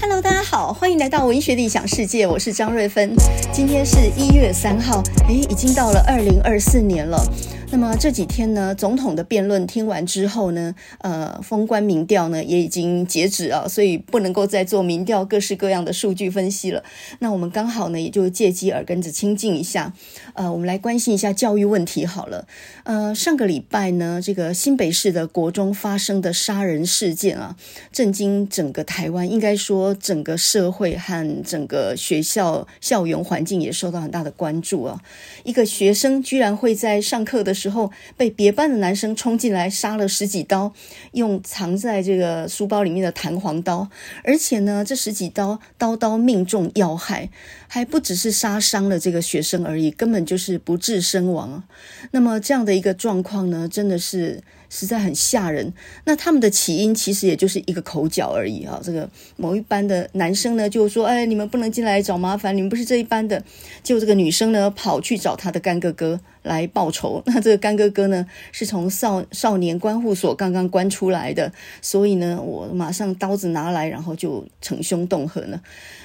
Hello，大家好，欢迎来到文学理想世界，我是张瑞芬。今天是一月三号，诶，已经到了二零二四年了。那么这几天呢，总统的辩论听完之后呢，呃，封关民调呢也已经截止啊，所以不能够再做民调各式各样的数据分析了。那我们刚好呢，也就借机耳根子清净一下，呃，我们来关心一下教育问题好了。呃，上个礼拜呢，这个新北市的国中发生的杀人事件啊，震惊整个台湾，应该说整个社会和整个学校校园环境也受到很大的关注啊。一个学生居然会在上课的时候被别班的男生冲进来杀了十几刀，用藏在这个书包里面的弹簧刀，而且呢，这十几刀刀刀命中要害，还不只是杀伤了这个学生而已，根本就是不治身亡。那么这样的一个状况呢，真的是。实在很吓人。那他们的起因其实也就是一个口角而已啊。这个某一班的男生呢，就说：“哎，你们不能进来找麻烦，你们不是这一班的。”就这个女生呢，跑去找她的干哥哥来报仇。那这个干哥哥呢，是从少少年关护所刚刚关出来的，所以呢，我马上刀子拿来，然后就逞凶动狠了。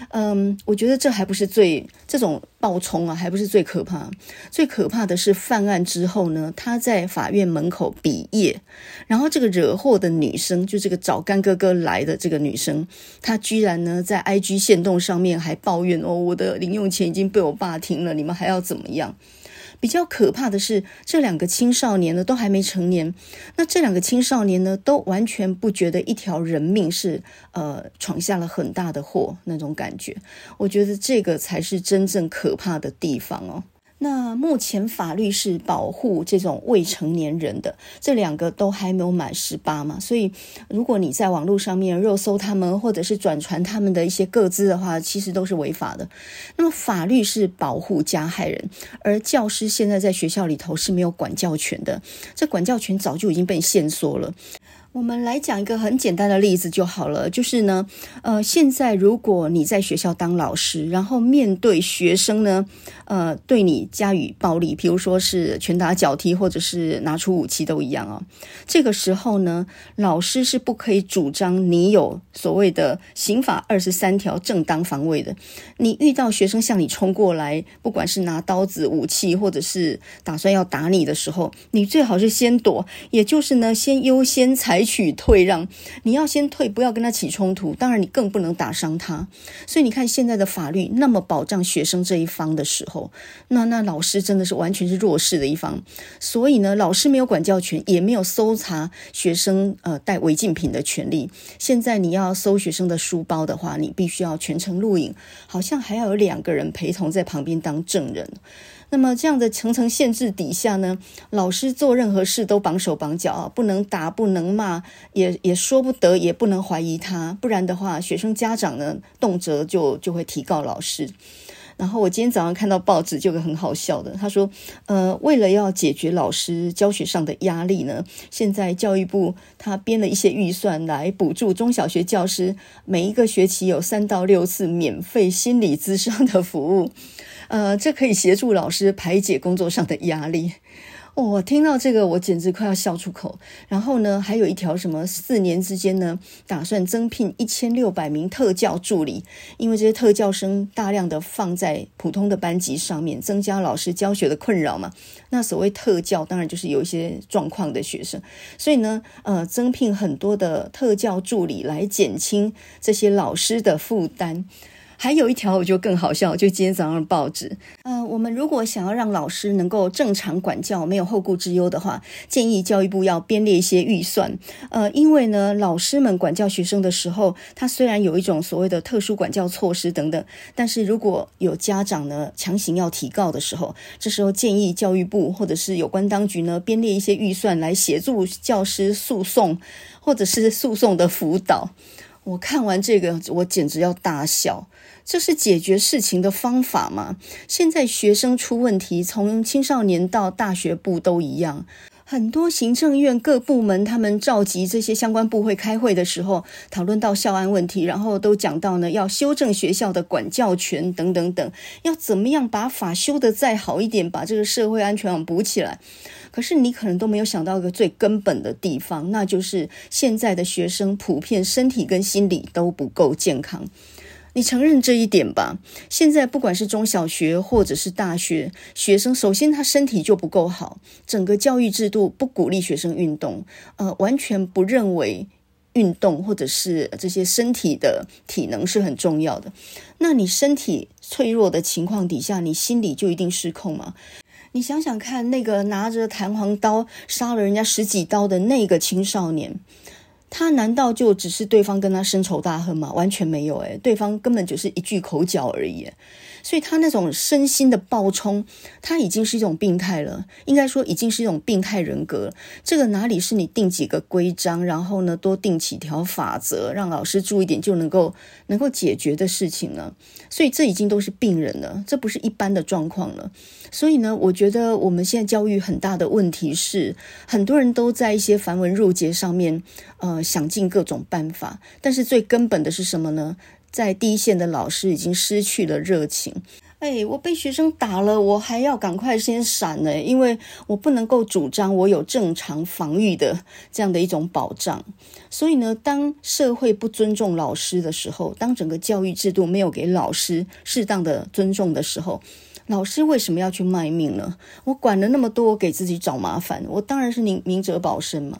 嗯，我觉得这还不是最这种暴冲啊，还不是最可怕。最可怕的是犯案之后呢，他在法院门口比耶。然后这个惹祸的女生，就这个找干哥哥来的这个女生，她居然呢在 IG 线动上面还抱怨哦，我的零用钱已经被我爸停了，你们还要怎么样？比较可怕的是，这两个青少年呢都还没成年，那这两个青少年呢都完全不觉得一条人命是呃闯下了很大的祸那种感觉，我觉得这个才是真正可怕的地方哦。那目前法律是保护这种未成年人的，这两个都还没有满十八嘛，所以如果你在网络上面热搜他们，或者是转传他们的一些个资的话，其实都是违法的。那么法律是保护加害人，而教师现在在学校里头是没有管教权的，这管教权早就已经被限缩了。我们来讲一个很简单的例子就好了，就是呢，呃，现在如果你在学校当老师，然后面对学生呢，呃，对你加以暴力，比如说是拳打脚踢，或者是拿出武器都一样哦。这个时候呢，老师是不可以主张你有所谓的刑法二十三条正当防卫的。你遇到学生向你冲过来，不管是拿刀子、武器，或者是打算要打你的时候，你最好是先躲，也就是呢，先优先采。采取退让，你要先退，不要跟他起冲突。当然，你更不能打伤他。所以你看，现在的法律那么保障学生这一方的时候，那那老师真的是完全是弱势的一方。所以呢，老师没有管教权，也没有搜查学生呃带违禁品的权利。现在你要搜学生的书包的话，你必须要全程录影，好像还要有两个人陪同在旁边当证人。那么这样的层层限制底下呢，老师做任何事都绑手绑脚啊，不能打，不能骂，也也说不得，也不能怀疑他，不然的话，学生家长呢，动辄就就会提告老师。然后我今天早上看到报纸，就有个很好笑的，他说，呃，为了要解决老师教学上的压力呢，现在教育部他编了一些预算来补助中小学教师，每一个学期有三到六次免费心理咨商的服务。呃，这可以协助老师排解工作上的压力。我、听到这个，我简直快要笑出口。然后呢，还有一条什么四年之间呢，打算增聘一千六百名特教助理，因为这些特教生大量的放在普通的班级上面，增加老师教学的困扰嘛。那所谓特教，当然就是有一些状况的学生，所以呢，呃，增聘很多的特教助理来减轻这些老师的负担。还有一条我就更好笑，就今天早上的报纸。呃，我们如果想要让老师能够正常管教，没有后顾之忧的话，建议教育部要编列一些预算。呃，因为呢，老师们管教学生的时候，他虽然有一种所谓的特殊管教措施等等，但是如果有家长呢强行要提告的时候，这时候建议教育部或者是有关当局呢编列一些预算来协助教师诉讼，或者是诉讼的辅导。我看完这个，我简直要大笑。这是解决事情的方法吗？现在学生出问题，从青少年到大学部都一样。很多行政院各部门他们召集这些相关部会开会的时候，讨论到校安问题，然后都讲到呢，要修正学校的管教权等等等，要怎么样把法修得再好一点，把这个社会安全网补起来。可是你可能都没有想到一个最根本的地方，那就是现在的学生普遍身体跟心理都不够健康。你承认这一点吧？现在不管是中小学或者是大学，学生首先他身体就不够好，整个教育制度不鼓励学生运动，呃，完全不认为运动或者是这些身体的体能是很重要的。那你身体脆弱的情况底下，你心理就一定失控吗？你想想看，那个拿着弹簧刀杀了人家十几刀的那个青少年。他难道就只是对方跟他深仇大恨吗？完全没有，诶，对方根本就是一句口角而已。所以他那种身心的暴冲，他已经是一种病态了。应该说，已经是一种病态人格。这个哪里是你定几个规章，然后呢，多定几条法则，让老师注意点就能够能够解决的事情呢？所以这已经都是病人了，这不是一般的状况了。所以呢，我觉得我们现在教育很大的问题是，很多人都在一些繁文缛节上面，呃，想尽各种办法，但是最根本的是什么呢？在第一线的老师已经失去了热情。哎，我被学生打了，我还要赶快先闪呢，因为我不能够主张我有正常防御的这样的一种保障。所以呢，当社会不尊重老师的时候，当整个教育制度没有给老师适当的尊重的时候，老师为什么要去卖命呢？我管了那么多，我给自己找麻烦，我当然是明明哲保身嘛。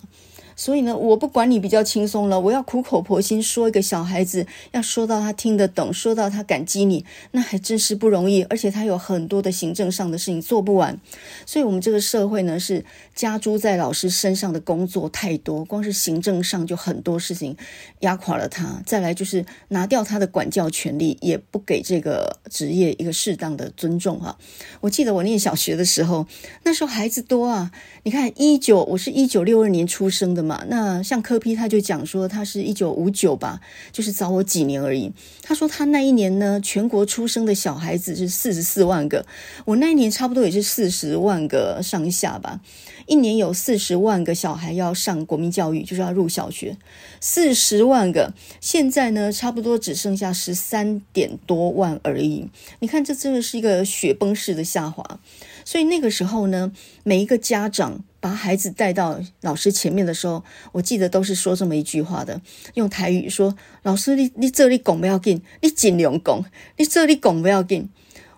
所以呢，我不管你比较轻松了，我要苦口婆心说一个小孩子，要说到他听得懂，说到他感激你，那还真是不容易，而且他有很多的行政上的事情做不完。所以，我们这个社会呢，是加诸在老师身上的工作太多，光是行政上就很多事情压垮了他。再来就是拿掉他的管教权利，也不给这个职业一个适当的尊重哈。我记得我念小学的时候，那时候孩子多啊，你看一九，我是一九六二年出生的。嘛，那像柯批他就讲说，他是一九五九吧，就是早我几年而已。他说他那一年呢，全国出生的小孩子是四十四万个，我那一年差不多也是四十万个上下吧。一年有四十万个小孩要上国民教育，就是要入小学，四十万个。现在呢，差不多只剩下十三点多万而已。你看，这真的是一个雪崩式的下滑。所以那个时候呢，每一个家长把孩子带到老师前面的时候，我记得都是说这么一句话的，用台语说：“老师，你你这里拱不要紧，你尽量拱，你这里拱不要紧。”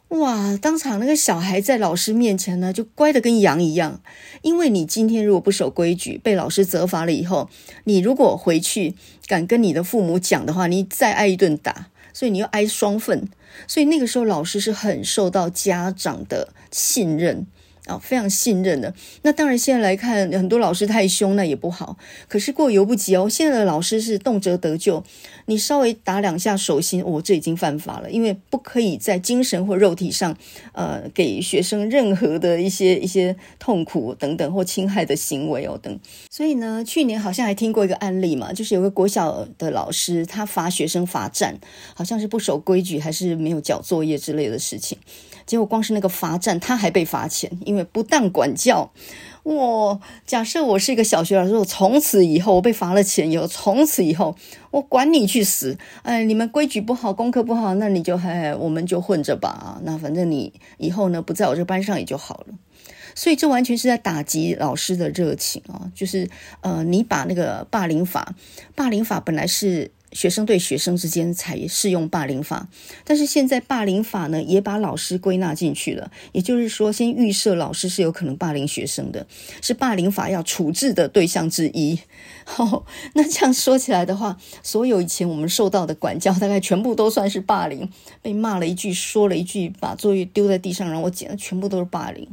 哇！当场那个小孩在老师面前呢，就乖得跟羊一样。因为你今天如果不守规矩，被老师责罚了以后，你如果回去敢跟你的父母讲的话，你再挨一顿打，所以你要挨双份。所以那个时候，老师是很受到家长的信任。啊、非常信任的。那当然，现在来看，很多老师太凶，那也不好。可是过犹不及哦，现在的老师是动辄得咎，你稍微打两下手心，哦，这已经犯法了，因为不可以在精神或肉体上，呃，给学生任何的一些一些痛苦等等或侵害的行为哦等。所以呢，去年好像还听过一个案例嘛，就是有个国小的老师，他罚学生罚站，好像是不守规矩，还是没有交作业之类的事情。结果光是那个罚站，他还被罚钱，因为不当管教。我假设我是一个小学老师，我从此以后我被罚了钱以后，从此以后我管你去死！哎，你们规矩不好，功课不好，那你就哎，我们就混着吧。那反正你以后呢，不在我这班上也就好了。所以这完全是在打击老师的热情啊！就是呃，你把那个霸凌法，霸凌法本来是。学生对学生之间才适用霸凌法，但是现在霸凌法呢，也把老师归纳进去了。也就是说，先预设老师是有可能霸凌学生的，是霸凌法要处置的对象之一。好，那这样说起来的话，所有以前我们受到的管教，大概全部都算是霸凌。被骂了一句，说了一句，把作业丢在地上然后我捡，全部都是霸凌。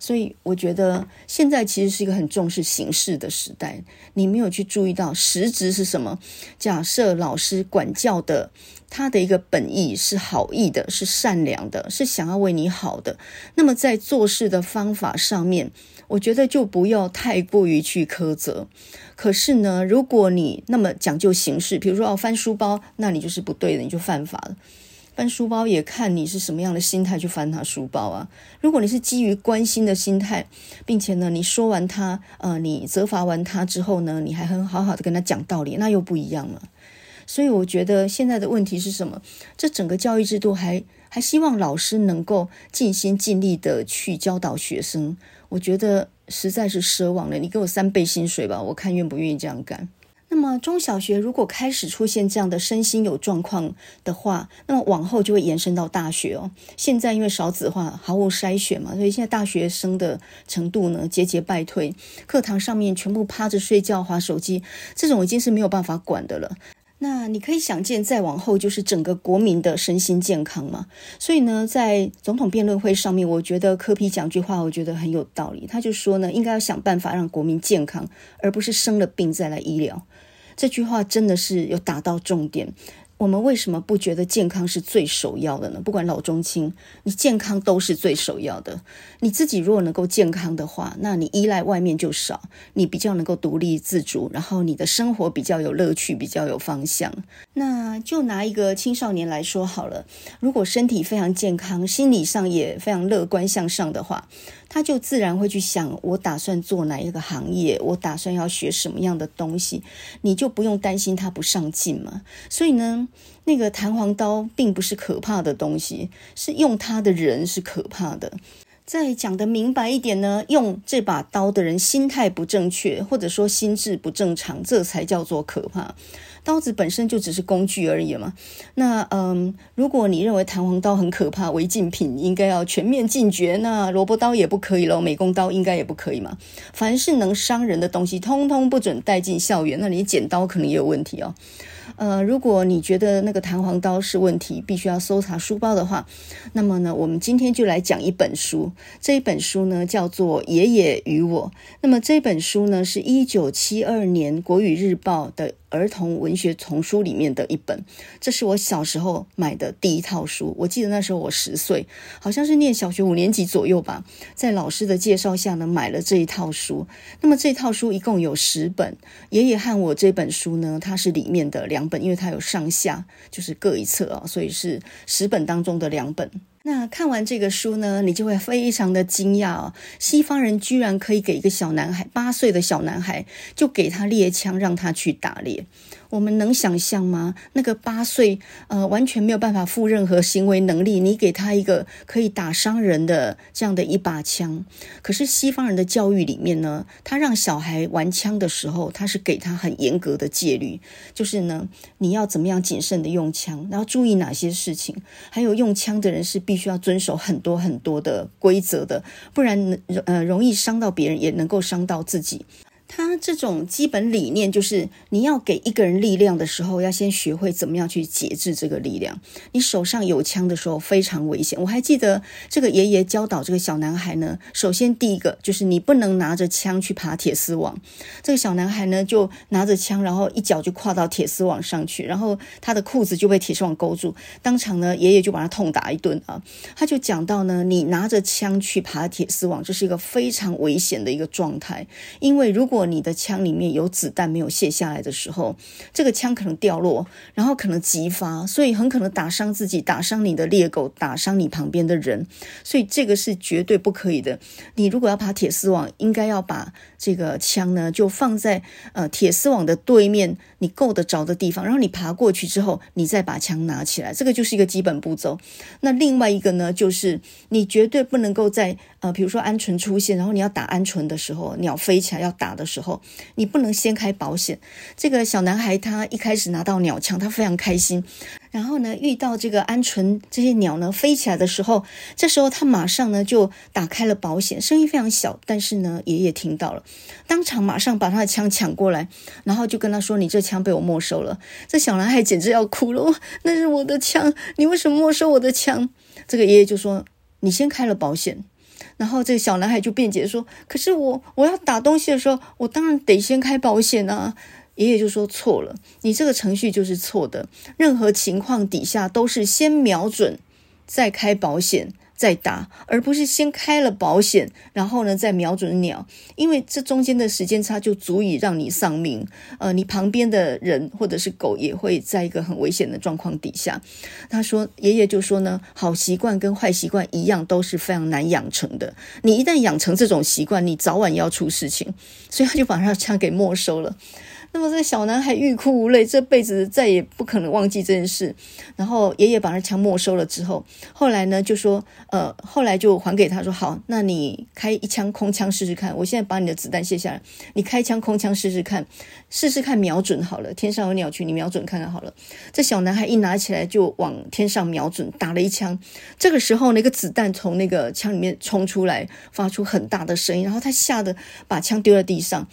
所以我觉得现在其实是一个很重视形式的时代，你没有去注意到实质是什么。假设老师管教的他的一个本意是好意的，是善良的，是想要为你好的，那么在做事的方法上面，我觉得就不要太过于去苛责。可是呢，如果你那么讲究形式，比如说哦翻书包，那你就是不对的，你就犯法了。翻书包也看你是什么样的心态去翻他书包啊。如果你是基于关心的心态，并且呢，你说完他，呃，你责罚完他之后呢，你还很好好的跟他讲道理，那又不一样了。所以我觉得现在的问题是什么？这整个教育制度还还希望老师能够尽心尽力的去教导学生，我觉得实在是奢望了。你给我三倍薪水吧，我看愿不愿意这样干。那么中小学如果开始出现这样的身心有状况的话，那么往后就会延伸到大学哦。现在因为少子化，毫无筛选嘛，所以现在大学生的程度呢节节败退，课堂上面全部趴着睡觉、滑手机，这种已经是没有办法管的了。那你可以想见，再往后就是整个国民的身心健康嘛。所以呢，在总统辩论会上面，我觉得柯 P 讲句话，我觉得很有道理。他就说呢，应该要想办法让国民健康，而不是生了病再来医疗。这句话真的是有打到重点。我们为什么不觉得健康是最首要的呢？不管老中青，你健康都是最首要的。你自己如果能够健康的话，那你依赖外面就少，你比较能够独立自主，然后你的生活比较有乐趣，比较有方向。那就拿一个青少年来说好了，如果身体非常健康，心理上也非常乐观向上的话，他就自然会去想，我打算做哪一个行业，我打算要学什么样的东西，你就不用担心他不上进嘛。所以呢，那个弹簧刀并不是可怕的东西，是用它的人是可怕的。再讲得明白一点呢，用这把刀的人心态不正确，或者说心智不正常，这才叫做可怕。刀子本身就只是工具而已嘛。那嗯，如果你认为弹簧刀很可怕，违禁品应该要全面禁绝，那萝卜刀也不可以喽，美工刀应该也不可以嘛。凡是能伤人的东西，通通不准带进校园。那你剪刀可能也有问题哦。呃，如果你觉得那个弹簧刀是问题，必须要搜查书包的话，那么呢，我们今天就来讲一本书。这一本书呢，叫做《爷爷与我》。那么这本书呢，是一九七二年《国语日报》的。儿童文学丛书里面的一本，这是我小时候买的第一套书。我记得那时候我十岁，好像是念小学五年级左右吧。在老师的介绍下呢，买了这一套书。那么这套书一共有十本。爷爷和我这本书呢，它是里面的两两本，因为它有上下，就是各一册啊，所以是十本当中的两本。那看完这个书呢，你就会非常的惊讶，西方人居然可以给一个小男孩，八岁的小男孩，就给他猎枪，让他去打猎。我们能想象吗？那个八岁，呃，完全没有办法负任何行为能力，你给他一个可以打伤人的这样的一把枪。可是西方人的教育里面呢，他让小孩玩枪的时候，他是给他很严格的戒律，就是呢，你要怎么样谨慎的用枪，然后注意哪些事情，还有用枪的人是必须要遵守很多很多的规则的，不然呃容易伤到别人，也能够伤到自己。他这种基本理念就是，你要给一个人力量的时候，要先学会怎么样去节制这个力量。你手上有枪的时候非常危险。我还记得这个爷爷教导这个小男孩呢，首先第一个就是你不能拿着枪去爬铁丝网。这个小男孩呢就拿着枪，然后一脚就跨到铁丝网上去，然后他的裤子就被铁丝网勾住，当场呢爷爷就把他痛打一顿啊。他就讲到呢，你拿着枪去爬铁丝网，这是一个非常危险的一个状态，因为如果你的枪里面有子弹没有卸下来的时候，这个枪可能掉落，然后可能击发，所以很可能打伤自己，打伤你的猎狗，打伤你旁边的人，所以这个是绝对不可以的。你如果要爬铁丝网，应该要把这个枪呢就放在呃铁丝网的对面，你够得着的地方，然后你爬过去之后，你再把枪拿起来，这个就是一个基本步骤。那另外一个呢，就是你绝对不能够在呃比如说鹌鹑出现，然后你要打鹌鹑的时候，鸟飞起来要打的时候，你不能掀开保险。这个小男孩他一开始拿到鸟枪，他非常开心。然后呢，遇到这个鹌鹑这些鸟呢飞起来的时候，这时候他马上呢就打开了保险，声音非常小，但是呢爷爷听到了，当场马上把他的枪抢过来，然后就跟他说：“你这枪被我没收了。”这小男孩简直要哭了，那是我的枪，你为什么没收我的枪？这个爷爷就说：“你先开了保险。”然后这个小男孩就辩解说：“可是我我要打东西的时候，我当然得先开保险啊。”爷爷就说：“错了，你这个程序就是错的。任何情况底下都是先瞄准，再开保险，再打，而不是先开了保险，然后呢再瞄准鸟，因为这中间的时间差就足以让你丧命。呃，你旁边的人或者是狗也会在一个很危险的状况底下。他说，爷爷就说呢，好习惯跟坏习惯一样，都是非常难养成的。你一旦养成这种习惯，你早晚要出事情，所以他就把他枪给没收了。那么这个小男孩欲哭无泪，这辈子再也不可能忘记这件事。然后爷爷把那枪没收了之后，后来呢就说，呃，后来就还给他说，好，那你开一枪空枪试试看。我现在把你的子弹卸下来，你开枪空枪试试看，试试看瞄准好了，天上有鸟群，你瞄准看看好了。这小男孩一拿起来就往天上瞄准，打了一枪。这个时候那个子弹从那个枪里面冲出来，发出很大的声音，然后他吓得把枪丢在地上。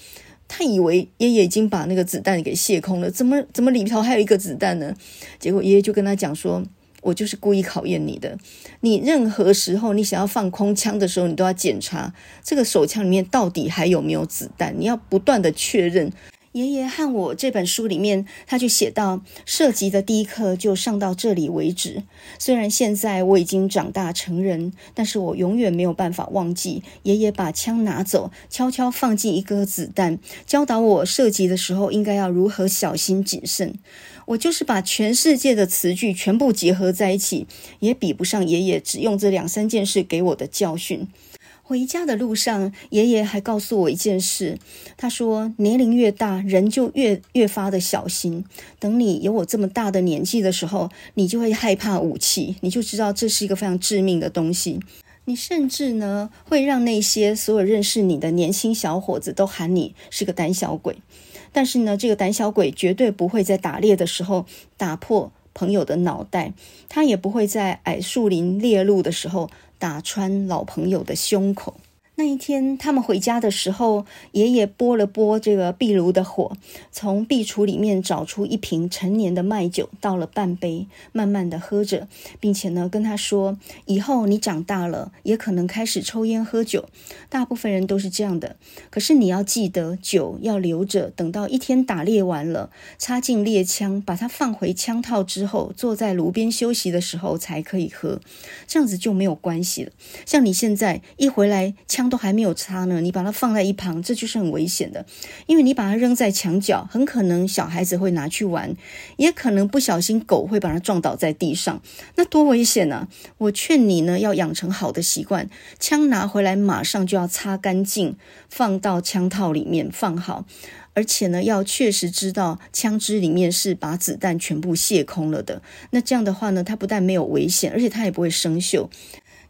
他以为爷爷已经把那个子弹给卸空了，怎么怎么里头还有一个子弹呢？结果爷爷就跟他讲说：“我就是故意考验你的，你任何时候你想要放空枪的时候，你都要检查这个手枪里面到底还有没有子弹，你要不断的确认。”爷爷和我这本书里面，他就写到，射击的第一课就上到这里为止。虽然现在我已经长大成人，但是我永远没有办法忘记爷爷把枪拿走，悄悄放进一颗子弹，教导我射击的时候应该要如何小心谨慎。我就是把全世界的词句全部结合在一起，也比不上爷爷只用这两三件事给我的教训。回家的路上，爷爷还告诉我一件事。他说：“年龄越大，人就越越发的小心。等你有我这么大的年纪的时候，你就会害怕武器，你就知道这是一个非常致命的东西。你甚至呢，会让那些所有认识你的年轻小伙子都喊你是个胆小鬼。但是呢，这个胆小鬼绝对不会在打猎的时候打破朋友的脑袋，他也不会在矮树林猎鹿的时候。”打穿老朋友的胸口。那一天，他们回家的时候，爷爷拨了拨这个壁炉的火，从壁橱里面找出一瓶陈年的麦酒，倒了半杯，慢慢的喝着，并且呢，跟他说：“以后你长大了，也可能开始抽烟喝酒。大部分人都是这样的。可是你要记得，酒要留着，等到一天打猎完了，插进猎枪，把它放回枪套之后，坐在炉边休息的时候才可以喝。这样子就没有关系了。像你现在一回来，枪。都还没有擦呢，你把它放在一旁，这就是很危险的，因为你把它扔在墙角，很可能小孩子会拿去玩，也可能不小心狗会把它撞倒在地上，那多危险呢、啊！我劝你呢，要养成好的习惯，枪拿回来马上就要擦干净，放到枪套里面放好，而且呢，要确实知道枪支里面是把子弹全部卸空了的，那这样的话呢，它不但没有危险，而且它也不会生锈。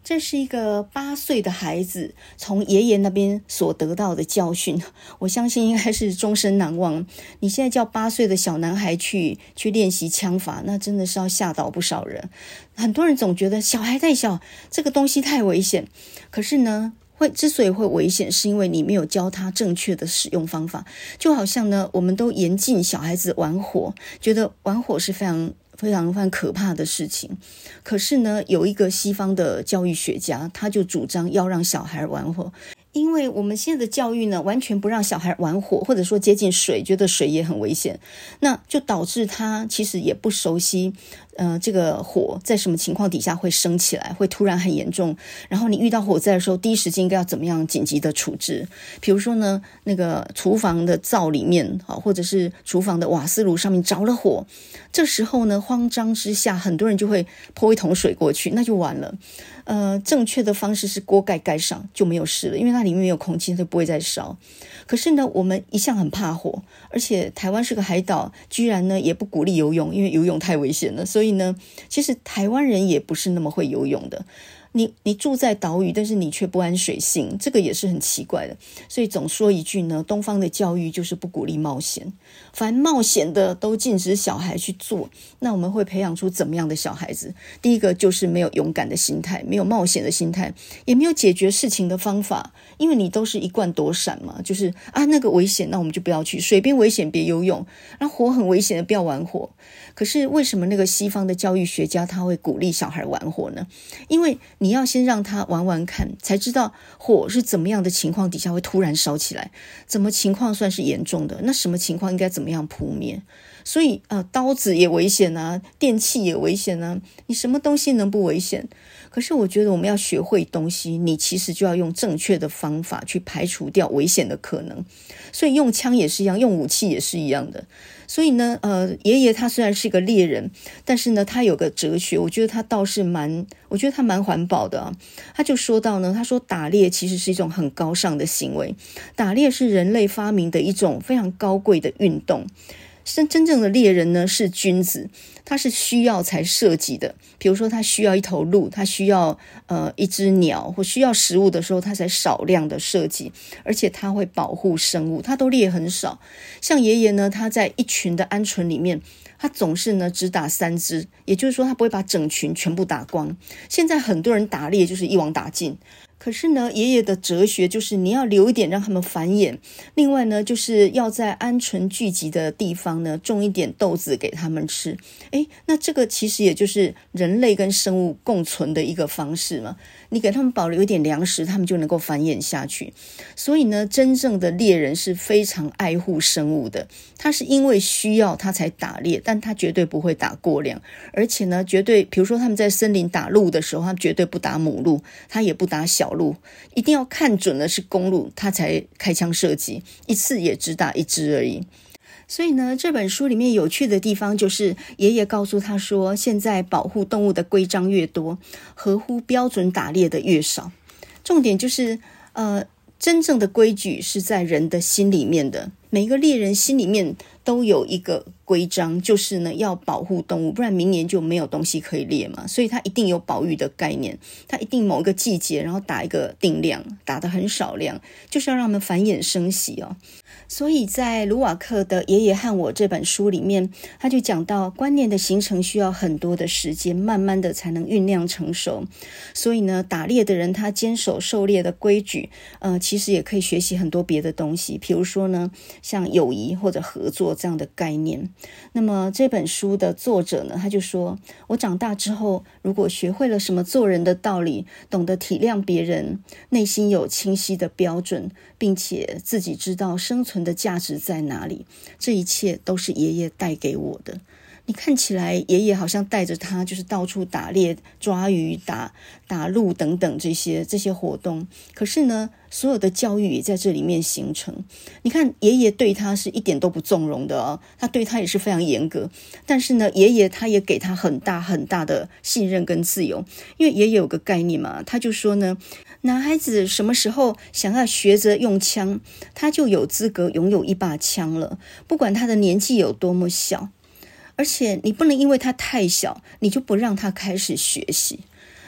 这是一个八岁的孩子从爷爷那边所得到的教训，我相信应该是终身难忘。你现在叫八岁的小男孩去去练习枪法，那真的是要吓倒不少人。很多人总觉得小孩太小，这个东西太危险。可是呢，会之所以会危险，是因为你没有教他正确的使用方法。就好像呢，我们都严禁小孩子玩火，觉得玩火是非常。非常非常可怕的事情，可是呢，有一个西方的教育学家，他就主张要让小孩玩火。因为我们现在的教育呢，完全不让小孩玩火，或者说接近水，觉得水也很危险，那就导致他其实也不熟悉，呃，这个火在什么情况底下会升起来，会突然很严重。然后你遇到火灾的时候，第一时间应该要怎么样紧急的处置？比如说呢，那个厨房的灶里面，啊，或者是厨房的瓦斯炉上面着了火，这时候呢，慌张之下，很多人就会泼一桶水过去，那就完了。呃，正确的方式是锅盖盖上就没有事了，因为那里面没有空气，它就不会再烧。可是呢，我们一向很怕火，而且台湾是个海岛，居然呢也不鼓励游泳，因为游泳太危险了。所以呢，其实台湾人也不是那么会游泳的。你你住在岛屿，但是你却不谙水性，这个也是很奇怪的。所以总说一句呢，东方的教育就是不鼓励冒险，凡冒险的都禁止小孩去做。那我们会培养出怎么样的小孩子？第一个就是没有勇敢的心态，没有冒险的心态，也没有解决事情的方法。因为你都是一贯躲闪嘛，就是啊那个危险，那我们就不要去。水边危险别游泳，那火很危险的不要玩火。可是为什么那个西方的教育学家他会鼓励小孩玩火呢？因为你要先让他玩玩看，才知道火是怎么样的情况底下会突然烧起来，怎么情况算是严重的，那什么情况应该怎么怎么样扑灭。所以啊，刀子也危险啊，电器也危险啊，你什么东西能不危险？可是我觉得我们要学会东西，你其实就要用正确的方法去排除掉危险的可能。所以用枪也是一样，用武器也是一样的。所以呢，呃，爷爷他虽然是个猎人，但是呢，他有个哲学，我觉得他倒是蛮，我觉得他蛮环保的。他就说到呢，他说打猎其实是一种很高尚的行为，打猎是人类发明的一种非常高贵的运动。真真正的猎人呢，是君子，它是需要才射击的。比如说，它需要一头鹿，它需要呃一只鸟，或需要食物的时候，它才少量的射击。而且它会保护生物，它都猎很少。像爷爷呢，他在一群的鹌鹑里面，他总是呢只打三只，也就是说，他不会把整群全部打光。现在很多人打猎就是一网打尽。可是呢，爷爷的哲学就是你要留一点让他们繁衍。另外呢，就是要在鹌鹑聚集的地方呢种一点豆子给他们吃。诶，那这个其实也就是人类跟生物共存的一个方式嘛。你给他们保留一点粮食，他们就能够繁衍下去。所以呢，真正的猎人是非常爱护生物的。他是因为需要他才打猎，但他绝对不会打过量。而且呢，绝对比如说他们在森林打鹿的时候，他绝对不打母鹿，他也不打小路，一定要看准了是公路，他才开枪射击，一次也只打一只而已。所以呢，这本书里面有趣的地方就是，爷爷告诉他说，现在保护动物的规章越多，合乎标准打猎的越少。重点就是，呃，真正的规矩是在人的心里面的，每一个猎人心里面都有一个规章，就是呢要保护动物，不然明年就没有东西可以猎嘛。所以它一定有保育的概念，它一定某一个季节，然后打一个定量，打得很少量，就是要让他们繁衍生息哦。所以在卢瓦克的《爷爷和我》这本书里面，他就讲到观念的形成需要很多的时间，慢慢的才能酝酿成熟。所以呢，打猎的人他坚守狩猎的规矩，呃，其实也可以学习很多别的东西，比如说呢，像友谊或者合作这样的概念。那么这本书的作者呢，他就说：“我长大之后，如果学会了什么做人的道理，懂得体谅别人，内心有清晰的标准，并且自己知道生存。”存的价值在哪里？这一切都是爷爷带给我的。你看起来，爷爷好像带着他，就是到处打猎、抓鱼、打打鹿等等这些这些活动。可是呢，所有的教育也在这里面形成。你看，爷爷对他是一点都不纵容的哦，他对他也是非常严格。但是呢，爷爷他也给他很大很大的信任跟自由，因为爷爷有个概念嘛，他就说呢，男孩子什么时候想要学着用枪，他就有资格拥有一把枪了，不管他的年纪有多么小。而且你不能因为他太小，你就不让他开始学习。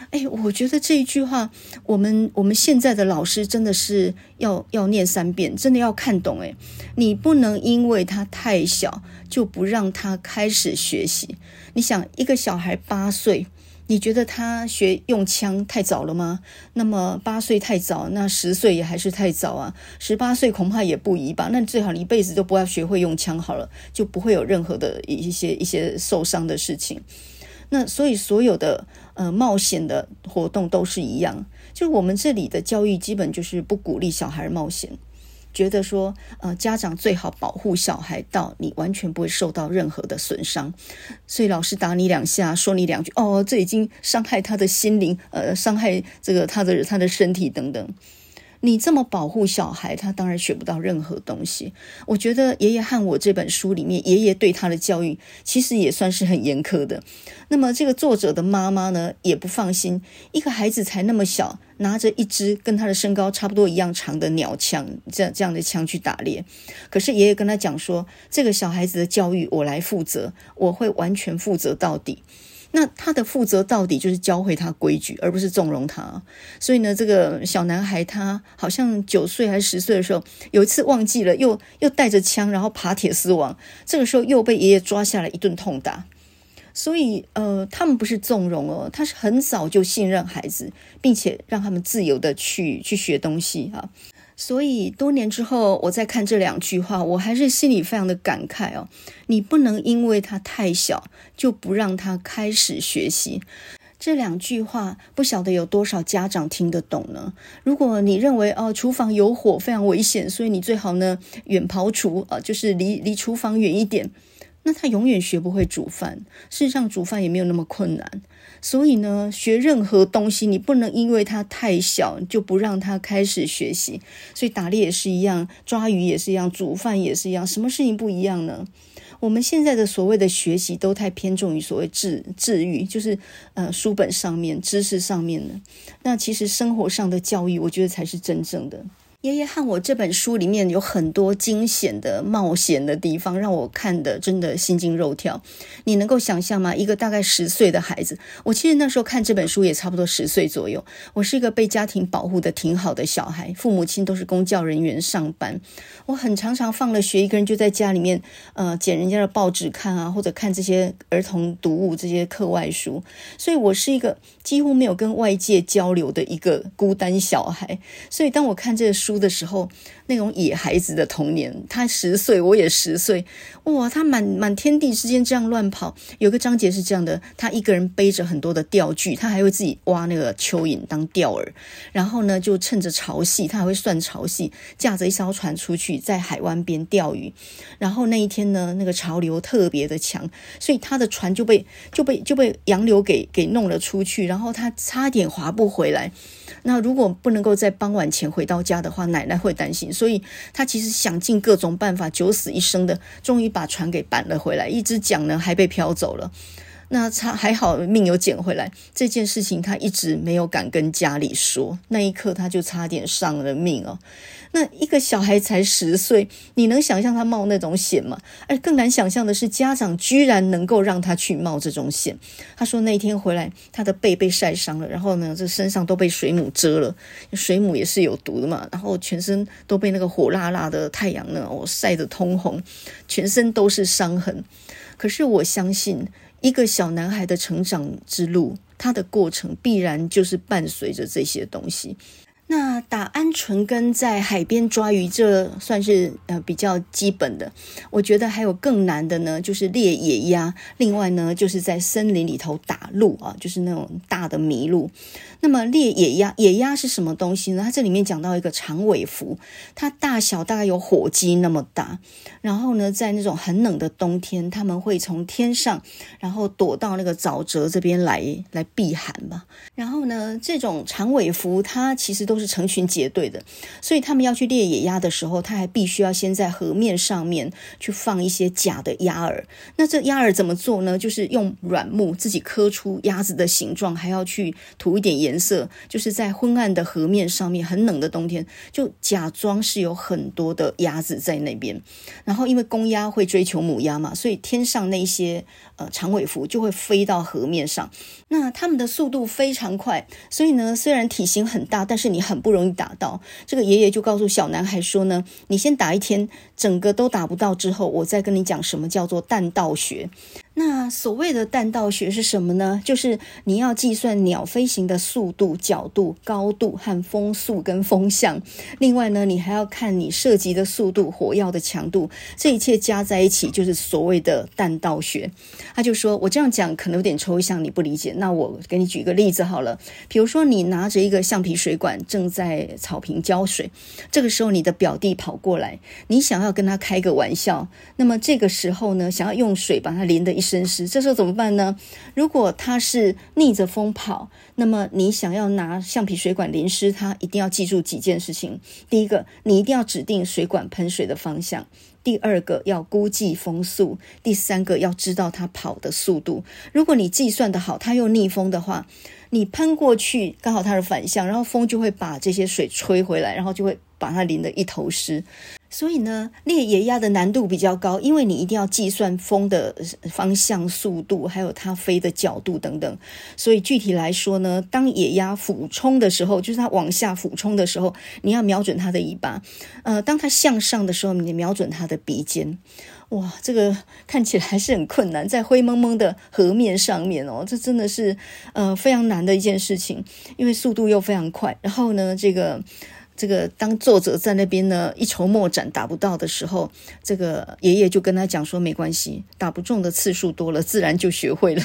哎，我觉得这一句话，我们我们现在的老师真的是要要念三遍，真的要看懂。哎，你不能因为他太小，就不让他开始学习。你想，一个小孩八岁。你觉得他学用枪太早了吗？那么八岁太早，那十岁也还是太早啊。十八岁恐怕也不宜吧。那最好你一辈子都不要学会用枪好了，就不会有任何的一些一些受伤的事情。那所以所有的呃冒险的活动都是一样，就是我们这里的教育基本就是不鼓励小孩冒险。觉得说，呃，家长最好保护小孩到你完全不会受到任何的损伤，所以老师打你两下，说你两句，哦，这已经伤害他的心灵，呃，伤害这个他的他的身体等等。你这么保护小孩，他当然学不到任何东西。我觉得《爷爷和我》这本书里面，爷爷对他的教育其实也算是很严苛的。那么这个作者的妈妈呢，也不放心一个孩子才那么小，拿着一支跟他的身高差不多一样长的鸟枪，这样这样的枪去打猎。可是爷爷跟他讲说，这个小孩子的教育我来负责，我会完全负责到底。那他的负责到底就是教会他规矩，而不是纵容他。所以呢，这个小男孩他好像九岁还是十岁的时候，有一次忘记了，又又带着枪，然后爬铁丝网。这个时候又被爷爷抓下来一顿痛打。所以，呃，他们不是纵容哦，他是很早就信任孩子，并且让他们自由的去去学东西啊。所以多年之后，我再看这两句话，我还是心里非常的感慨哦。你不能因为他太小，就不让他开始学习。这两句话，不晓得有多少家长听得懂呢？如果你认为哦，厨房有火非常危险，所以你最好呢远庖厨啊，就是离离厨房远一点。那他永远学不会煮饭。事实上，煮饭也没有那么困难。所以呢，学任何东西，你不能因为他太小就不让他开始学习。所以打猎也是一样，抓鱼也是一样，煮饭也是一样。什么事情不一样呢？我们现在的所谓的学习都太偏重于所谓智智育，就是呃书本上面知识上面的。那其实生活上的教育，我觉得才是真正的。爷爷和我这本书里面有很多惊险的冒险的地方，让我看的真的心惊肉跳。你能够想象吗？一个大概十岁的孩子，我其实那时候看这本书也差不多十岁左右。我是一个被家庭保护的挺好的小孩，父母亲都是公教人员上班。我很常常放了学，一个人就在家里面，呃，捡人家的报纸看啊，或者看这些儿童读物这些课外书。所以我是一个几乎没有跟外界交流的一个孤单小孩。所以当我看这个书。书的时候，那种野孩子的童年，他十岁，我也十岁，哇，他满满天地之间这样乱跑。有个章节是这样的，他一个人背着很多的钓具，他还会自己挖那个蚯蚓当钓饵，然后呢，就趁着潮汐，他还会算潮汐，驾着一艘船出去，在海湾边钓鱼。然后那一天呢，那个潮流特别的强，所以他的船就被就被就被洋流给给弄了出去，然后他差点划不回来。那如果不能够在傍晚前回到家的话，奶奶会担心，所以他其实想尽各种办法，九死一生的，终于把船给扳了回来。一只桨呢，还被漂走了。那他还好命有捡回来，这件事情他一直没有敢跟家里说，那一刻他就差点丧了命哦。那一个小孩才十岁，你能想象他冒那种险吗？而更难想象的是，家长居然能够让他去冒这种险。他说那一天回来，他的背被晒伤了，然后呢，这身上都被水母蛰了，水母也是有毒的嘛，然后全身都被那个火辣辣的太阳呢，我晒得通红，全身都是伤痕。可是我相信。一个小男孩的成长之路，他的过程必然就是伴随着这些东西。那打鹌鹑跟在海边抓鱼，这算是呃比较基本的。我觉得还有更难的呢，就是猎野鸭。另外呢，就是在森林里头打鹿啊，就是那种大的麋鹿。那么猎野鸭，野鸭是什么东西呢？它这里面讲到一个长尾蝠，它大小大概有火鸡那么大。然后呢，在那种很冷的冬天，他们会从天上，然后躲到那个沼泽这边来来避寒嘛。然后呢，这种长尾蝠它其实都是成群结队的，所以他们要去猎野鸭的时候，他还必须要先在河面上面去放一些假的鸭饵。那这鸭饵怎么做呢？就是用软木自己刻出鸭子的形状，还要去涂一点颜色，就是在昏暗的河面上面，很冷的冬天，就假装是有很多的鸭子在那边。然后因为公鸭会追求母鸭嘛，所以天上那些呃长尾蝠就会飞到河面上。那它们的速度非常快，所以呢，虽然体型很大，但是你。很不容易打到，这个爷爷就告诉小男孩说呢，你先打一天，整个都打不到之后，我再跟你讲什么叫做弹道学。那所谓的弹道学是什么呢？就是你要计算鸟飞行的速度、角度、高度和风速跟风向。另外呢，你还要看你射击的速度、火药的强度，这一切加在一起就是所谓的弹道学。他就说，我这样讲可能有点抽象，你不理解。那我给你举个例子好了，比如说你拿着一个橡皮水管正在草坪浇水，这个时候你的表弟跑过来，你想要跟他开个玩笑，那么这个时候呢，想要用水把它淋得一身湿，这时候怎么办呢？如果他是逆着风跑，那么你想要拿橡皮水管淋湿他，一定要记住几件事情。第一个，你一定要指定水管喷水的方向；第二个，要估计风速；第三个，要知道他跑的速度。如果你计算的好，他又逆风的话，你喷过去刚好它是反向，然后风就会把这些水吹回来，然后就会把它淋得一头湿。所以呢，猎野鸭的难度比较高，因为你一定要计算风的方向、速度，还有它飞的角度等等。所以具体来说呢，当野鸭俯冲的时候，就是它往下俯冲的时候，你要瞄准它的尾巴；呃，当它向上的时候，你瞄准它的鼻尖。哇，这个看起来还是很困难，在灰蒙蒙的河面上面哦，这真的是呃非常难的一件事情，因为速度又非常快。然后呢，这个。这个当作者在那边呢一筹莫展打不到的时候，这个爷爷就跟他讲说：“没关系，打不中的次数多了，自然就学会了。”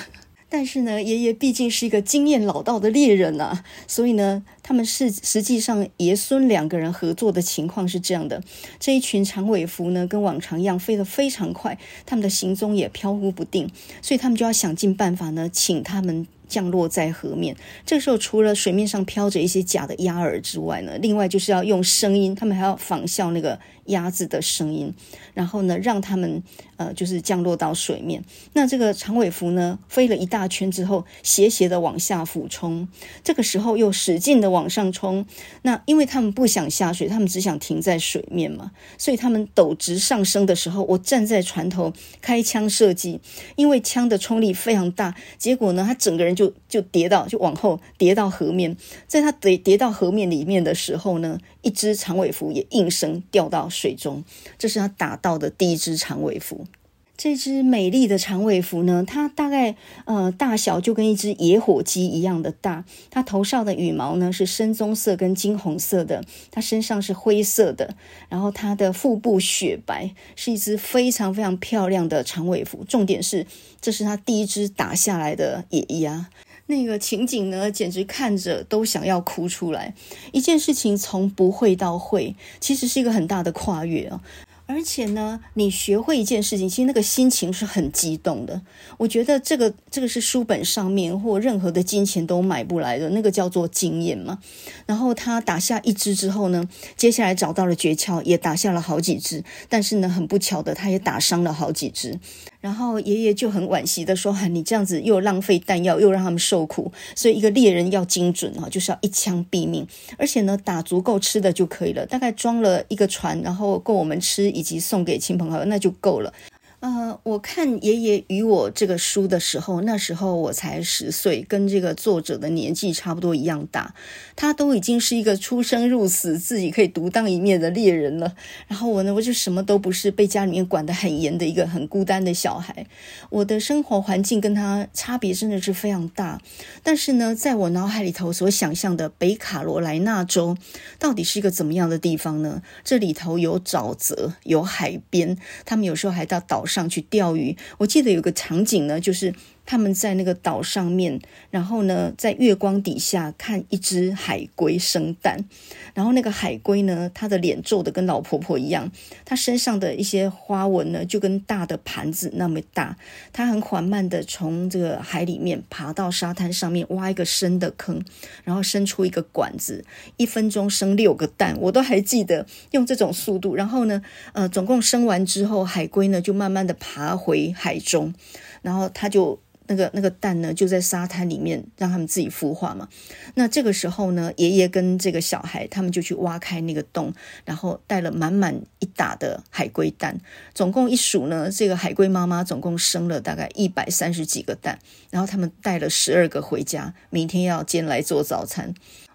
但是呢，爷爷毕竟是一个经验老道的猎人啊，所以呢，他们是实际上爷孙两个人合作的情况是这样的：这一群长尾蝠呢，跟往常一样飞得非常快，他们的行踪也飘忽不定，所以他们就要想尽办法呢，请他们。降落在河面，这个时候除了水面上飘着一些假的鸭儿之外呢，另外就是要用声音，他们还要仿效那个鸭子的声音，然后呢，让他们呃就是降落到水面。那这个长尾蝠呢，飞了一大圈之后，斜斜的往下俯冲，这个时候又使劲的往上冲。那因为他们不想下水，他们只想停在水面嘛，所以他们陡直上升的时候，我站在船头开枪射击，因为枪的冲力非常大，结果呢，他整个人就就跌到就往后跌到河面，在他跌跌到河面里面的时候呢，一只长尾蝠也应声掉到水中，这是他打到的第一只长尾蝠。这只美丽的长尾蝠呢，它大概呃大小就跟一只野火鸡一样的大。它头上的羽毛呢是深棕色跟金红色的，它身上是灰色的，然后它的腹部雪白，是一只非常非常漂亮的长尾蝠。重点是，这是它第一只打下来的野鸭。那个情景呢，简直看着都想要哭出来。一件事情从不会到会，其实是一个很大的跨越啊。而且呢，你学会一件事情，其实那个心情是很激动的。我觉得这个这个是书本上面或任何的金钱都买不来的，那个叫做经验嘛。然后他打下一支之后呢，接下来找到了诀窍，也打下了好几支。但是呢，很不巧的，他也打伤了好几支。然后爷爷就很惋惜的说：“啊你这样子又浪费弹药，又让他们受苦。所以一个猎人要精准啊，就是要一枪毙命。而且呢，打足够吃的就可以了，大概装了一个船，然后够我们吃。”以及送给亲朋好友，那就够了。呃，我看《爷爷与我》这个书的时候，那时候我才十岁，跟这个作者的年纪差不多一样大。他都已经是一个出生入死、自己可以独当一面的猎人了。然后我呢，我就什么都不是，被家里面管得很严的一个很孤单的小孩。我的生活环境跟他差别真的是非常大。但是呢，在我脑海里头所想象的北卡罗来纳州，到底是一个怎么样的地方呢？这里头有沼泽，有海边，他们有时候还到岛上上。去钓鱼，我记得有个场景呢，就是他们在那个岛上面，然后呢，在月光底下看一只海龟生蛋，然后那个海龟呢，它的脸皱得跟老婆婆一样，它身上的一些花纹呢，就跟大的盘子那么大，它很缓慢地从这个海里面爬到沙滩上面，挖一个深的坑，然后伸出一个管子，一分钟生六个蛋，我都还记得用这种速度，然后呢，呃，总共生完之后，海龟呢就慢慢地爬回海中，然后它就。那个那个蛋呢，就在沙滩里面让他们自己孵化嘛。那这个时候呢，爷爷跟这个小孩他们就去挖开那个洞，然后带了满满一打的海龟蛋。总共一数呢，这个海龟妈妈总共生了大概一百三十几个蛋，然后他们带了十二个回家，明天要煎来做早餐。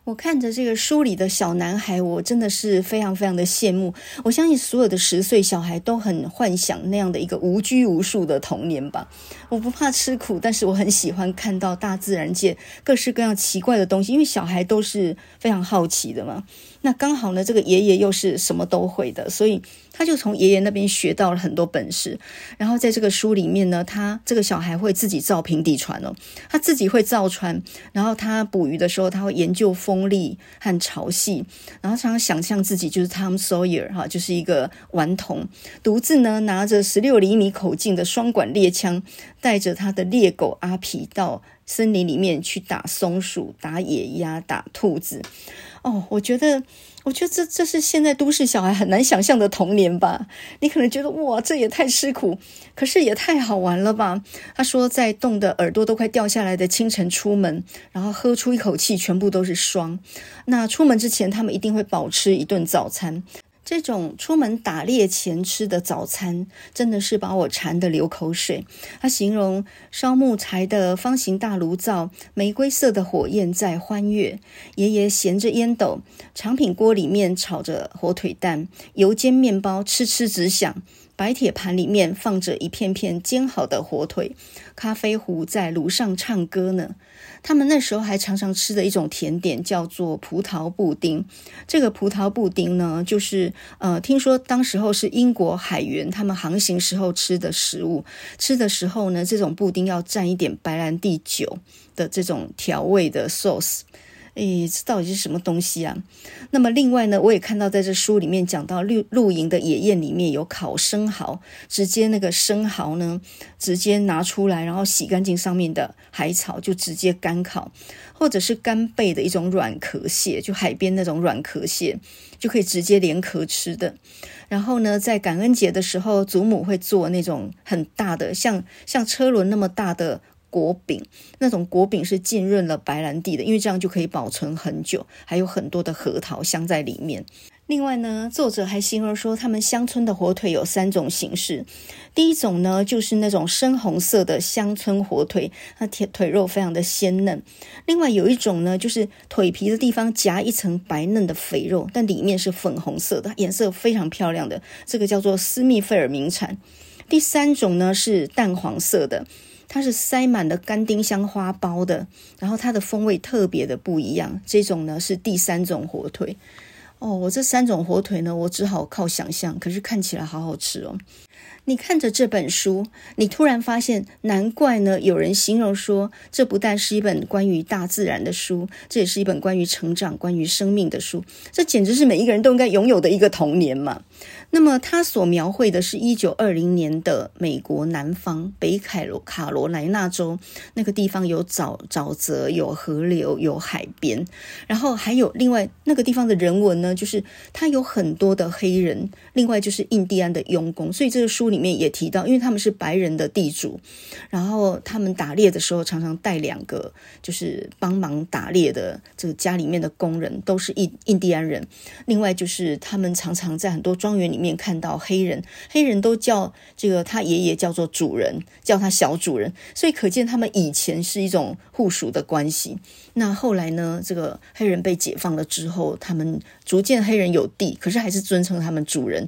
我看着这个书里的小男孩，我真的是非常非常的羡慕。我相信所有的十岁小孩都很幻想那样的一个无拘无束的童年吧。我不怕吃苦，但是我很喜欢看到大自然界各式各样奇怪的东西，因为小孩都是非常好奇的嘛。那刚好呢，这个爷爷又是什么都会的，所以他就从爷爷那边学到了很多本事。然后在这个书里面呢，他这个小孩会自己造平底船哦，他自己会造船。然后他捕鱼的时候，他会研究风力和潮汐。然后常常想象自己就是 Tom Sawyer 哈，就是一个顽童，独自呢拿着十六厘米口径的双管猎枪，带着他的猎狗阿皮到森林里面去打松鼠、打野鸭、打兔子。哦，我觉得，我觉得这这是现在都市小孩很难想象的童年吧？你可能觉得哇，这也太吃苦，可是也太好玩了吧？他说，在冻得耳朵都快掉下来的清晨出门，然后喝出一口气，全部都是霜。那出门之前，他们一定会保吃一顿早餐。这种出门打猎前吃的早餐，真的是把我馋得流口水。他形容烧木柴的方形大炉灶，玫瑰色的火焰在欢跃。爷爷衔着烟斗，长柄锅里面炒着火腿蛋，油煎面包，吃吃直响。白铁盘里面放着一片片煎好的火腿，咖啡壶在炉上唱歌呢。他们那时候还常常吃的一种甜点叫做葡萄布丁。这个葡萄布丁呢，就是呃，听说当时候是英国海员他们航行时候吃的食物。吃的时候呢，这种布丁要蘸一点白兰地酒的这种调味的 sauce。诶，这到底是什么东西啊？那么另外呢，我也看到在这书里面讲到露露营的野宴里面有烤生蚝，直接那个生蚝呢，直接拿出来，然后洗干净上面的海草，就直接干烤，或者是干贝的一种软壳蟹，就海边那种软壳蟹，就可以直接连壳吃的。然后呢，在感恩节的时候，祖母会做那种很大的，像像车轮那么大的。果饼，那种果饼是浸润了白兰地的，因为这样就可以保存很久，还有很多的核桃香在里面。另外呢，作者还形容说，他们乡村的火腿有三种形式。第一种呢，就是那种深红色的乡村火腿，它腿腿肉非常的鲜嫩。另外有一种呢，就是腿皮的地方夹一层白嫩的肥肉，但里面是粉红色的，颜色非常漂亮的，这个叫做斯密菲尔名产。第三种呢，是淡黄色的。它是塞满了干丁香花苞的，然后它的风味特别的不一样。这种呢是第三种火腿哦，我这三种火腿呢，我只好靠想象，可是看起来好好吃哦。你看着这本书，你突然发现，难怪呢，有人形容说，这不但是一本关于大自然的书，这也是一本关于成长、关于生命的书。这简直是每一个人都应该拥有的一个童年嘛。那么，他所描绘的是一九二零年的美国南方北凯罗卡罗来纳州，那个地方有沼沼泽、有河流、有海边，然后还有另外那个地方的人文呢，就是它有很多的黑人，另外就是印第安的佣工。所以这个书里面也提到，因为他们是白人的地主，然后他们打猎的时候常常带两个，就是帮忙打猎的这个家里面的工人都是印印第安人。另外就是他们常常在很多庄园里。面看到黑人，黑人都叫这个他爷爷叫做主人，叫他小主人，所以可见他们以前是一种互属的关系。那后来呢，这个黑人被解放了之后，他们逐渐黑人有地，可是还是尊称他们主人。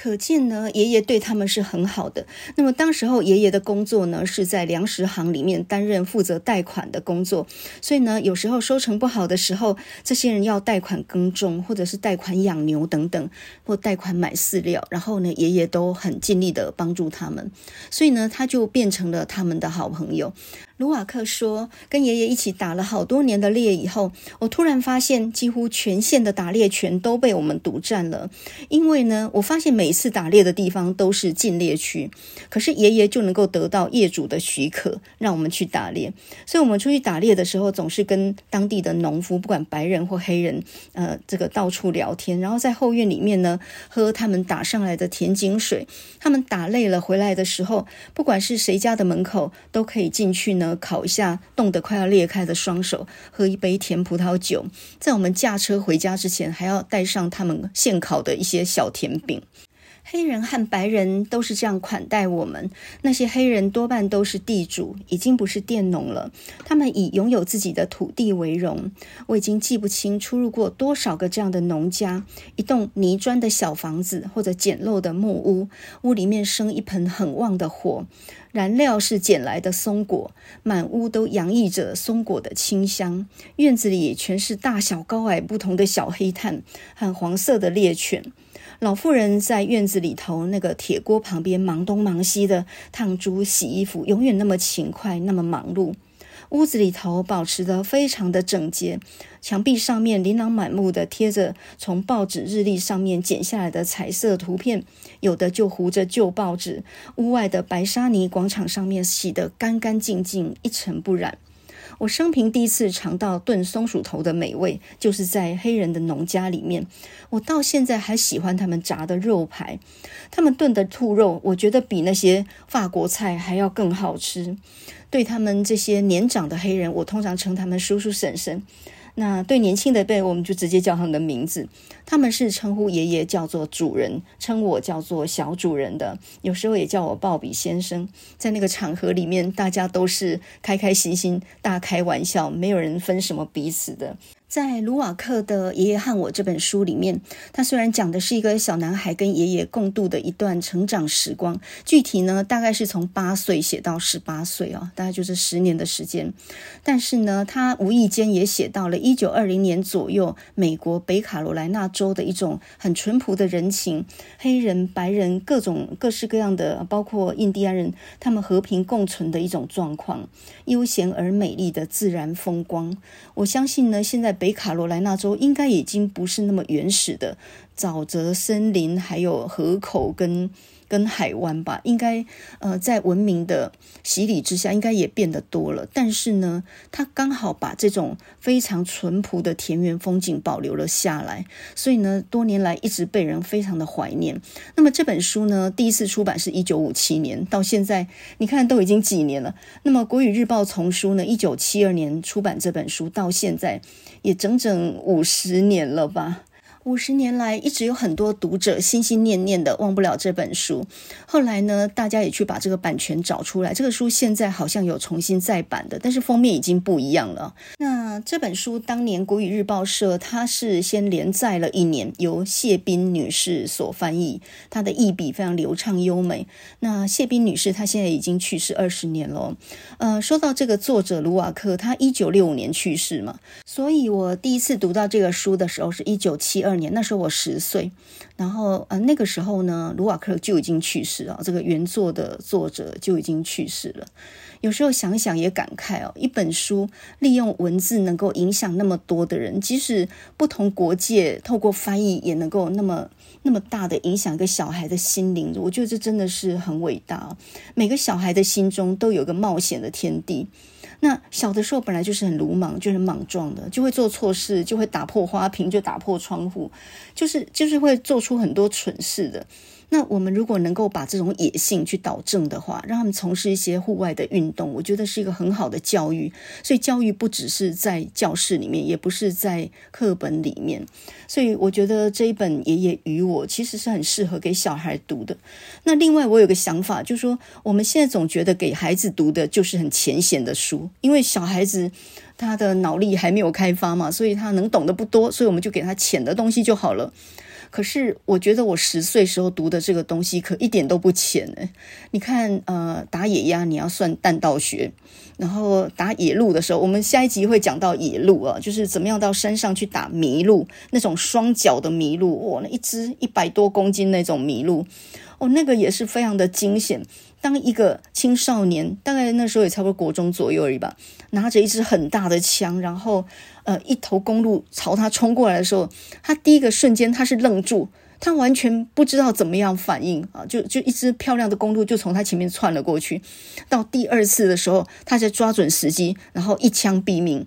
可见呢，爷爷对他们是很好的。那么当时候，爷爷的工作呢，是在粮食行里面担任负责贷款的工作。所以呢，有时候收成不好的时候，这些人要贷款耕种，或者是贷款养牛等等，或贷款买饲料。然后呢，爷爷都很尽力的帮助他们。所以呢，他就变成了他们的好朋友。卢瓦克说：“跟爷爷一起打了好多年的猎以后，我突然发现，几乎全县的打猎权都被我们独占了。因为呢，我发现每每次打猎的地方都是禁猎区，可是爷爷就能够得到业主的许可，让我们去打猎。所以，我们出去打猎的时候，总是跟当地的农夫，不管白人或黑人，呃，这个到处聊天，然后在后院里面呢，喝他们打上来的甜井水。他们打累了回来的时候，不管是谁家的门口，都可以进去呢。”烤一下冻得快要裂开的双手，喝一杯甜葡萄酒，在我们驾车回家之前，还要带上他们现烤的一些小甜饼。黑人和白人都是这样款待我们。那些黑人多半都是地主，已经不是佃农了。他们以拥有自己的土地为荣。我已经记不清出入过多少个这样的农家，一栋泥砖的小房子或者简陋的木屋，屋里面生一盆很旺的火，燃料是捡来的松果，满屋都洋溢着松果的清香。院子里全是大小高矮不同的小黑炭和黄色的猎犬。老妇人在院子里头那个铁锅旁边忙东忙西的烫猪、洗衣服，永远那么勤快，那么忙碌。屋子里头保持得非常的整洁，墙壁上面琳琅满目的贴着从报纸日历上面剪下来的彩色图片，有的就糊着旧报纸。屋外的白沙泥广场上面洗得干干净净，一尘不染。我生平第一次尝到炖松鼠头的美味，就是在黑人的农家里面。我到现在还喜欢他们炸的肉排，他们炖的兔肉，我觉得比那些法国菜还要更好吃。对他们这些年长的黑人，我通常称他们叔叔婶婶。那对年轻的辈，我们就直接叫他们的名字。他们是称呼爷爷叫做主人，称我叫做小主人的。有时候也叫我鲍比先生。在那个场合里面，大家都是开开心心、大开玩笑，没有人分什么彼此的。在卢瓦克的《爷爷和我》这本书里面，他虽然讲的是一个小男孩跟爷爷共度的一段成长时光，具体呢大概是从八岁写到十八岁啊，大概就是十年的时间。但是呢，他无意间也写到了一九二零年左右美国北卡罗来纳州的一种很淳朴的人情，黑人、白人各种各式各样的，包括印第安人，他们和平共存的一种状况，悠闲而美丽的自然风光。我相信呢，现在。北卡罗来纳州应该已经不是那么原始的沼泽森林，还有河口跟跟海湾吧，应该呃在文明的洗礼之下，应该也变得多了。但是呢，它刚好把这种非常淳朴的田园风景保留了下来，所以呢，多年来一直被人非常的怀念。那么这本书呢，第一次出版是一九五七年，到现在你看都已经几年了。那么国语日报丛书呢，一九七二年出版这本书，到现在也整整五十年了吧。五十年来，一直有很多读者心心念念的忘不了这本书。后来呢，大家也去把这个版权找出来。这个书现在好像有重新再版的，但是封面已经不一样了。那这本书当年国语日报社它是先连载了一年，由谢斌女士所翻译，她的译笔非常流畅优美。那谢斌女士她现在已经去世二十年了。呃，说到这个作者卢瓦克，他一九六五年去世嘛，所以我第一次读到这个书的时候是一九七二年，那时候我十岁，然后呃那个时候呢，卢瓦克就已经去世了，这个原作的作者就已经去世了。有时候想想也感慨哦，一本书利用文字能够影响那么多的人，即使不同国界透过翻译也能够那么那么大的影响一个小孩的心灵，我觉得这真的是很伟大。每个小孩的心中都有个冒险的天地。那小的时候本来就是很鲁莽，就是莽撞的，就会做错事，就会打破花瓶，就打破窗户，就是就是会做出很多蠢事的。那我们如果能够把这种野性去导正的话，让他们从事一些户外的运动，我觉得是一个很好的教育。所以教育不只是在教室里面，也不是在课本里面。所以我觉得这一本《爷爷与我》其实是很适合给小孩读的。那另外我有个想法，就是说我们现在总觉得给孩子读的就是很浅显的书，因为小孩子他的脑力还没有开发嘛，所以他能懂得不多，所以我们就给他浅的东西就好了。可是我觉得我十岁时候读的这个东西可一点都不浅呢。你看，呃，打野鸭你要算弹道学，然后打野鹿的时候，我们下一集会讲到野鹿啊，就是怎么样到山上去打麋鹿，那种双脚的麋鹿，哇，那一只一百多公斤那种麋鹿，哦，那个也是非常的惊险。当一个青少年，大概那时候也差不多国中左右而已吧，拿着一支很大的枪，然后呃一头公鹿朝他冲过来的时候，他第一个瞬间他是愣住，他完全不知道怎么样反应啊，就就一只漂亮的公鹿就从他前面窜了过去，到第二次的时候，他才抓准时机，然后一枪毙命。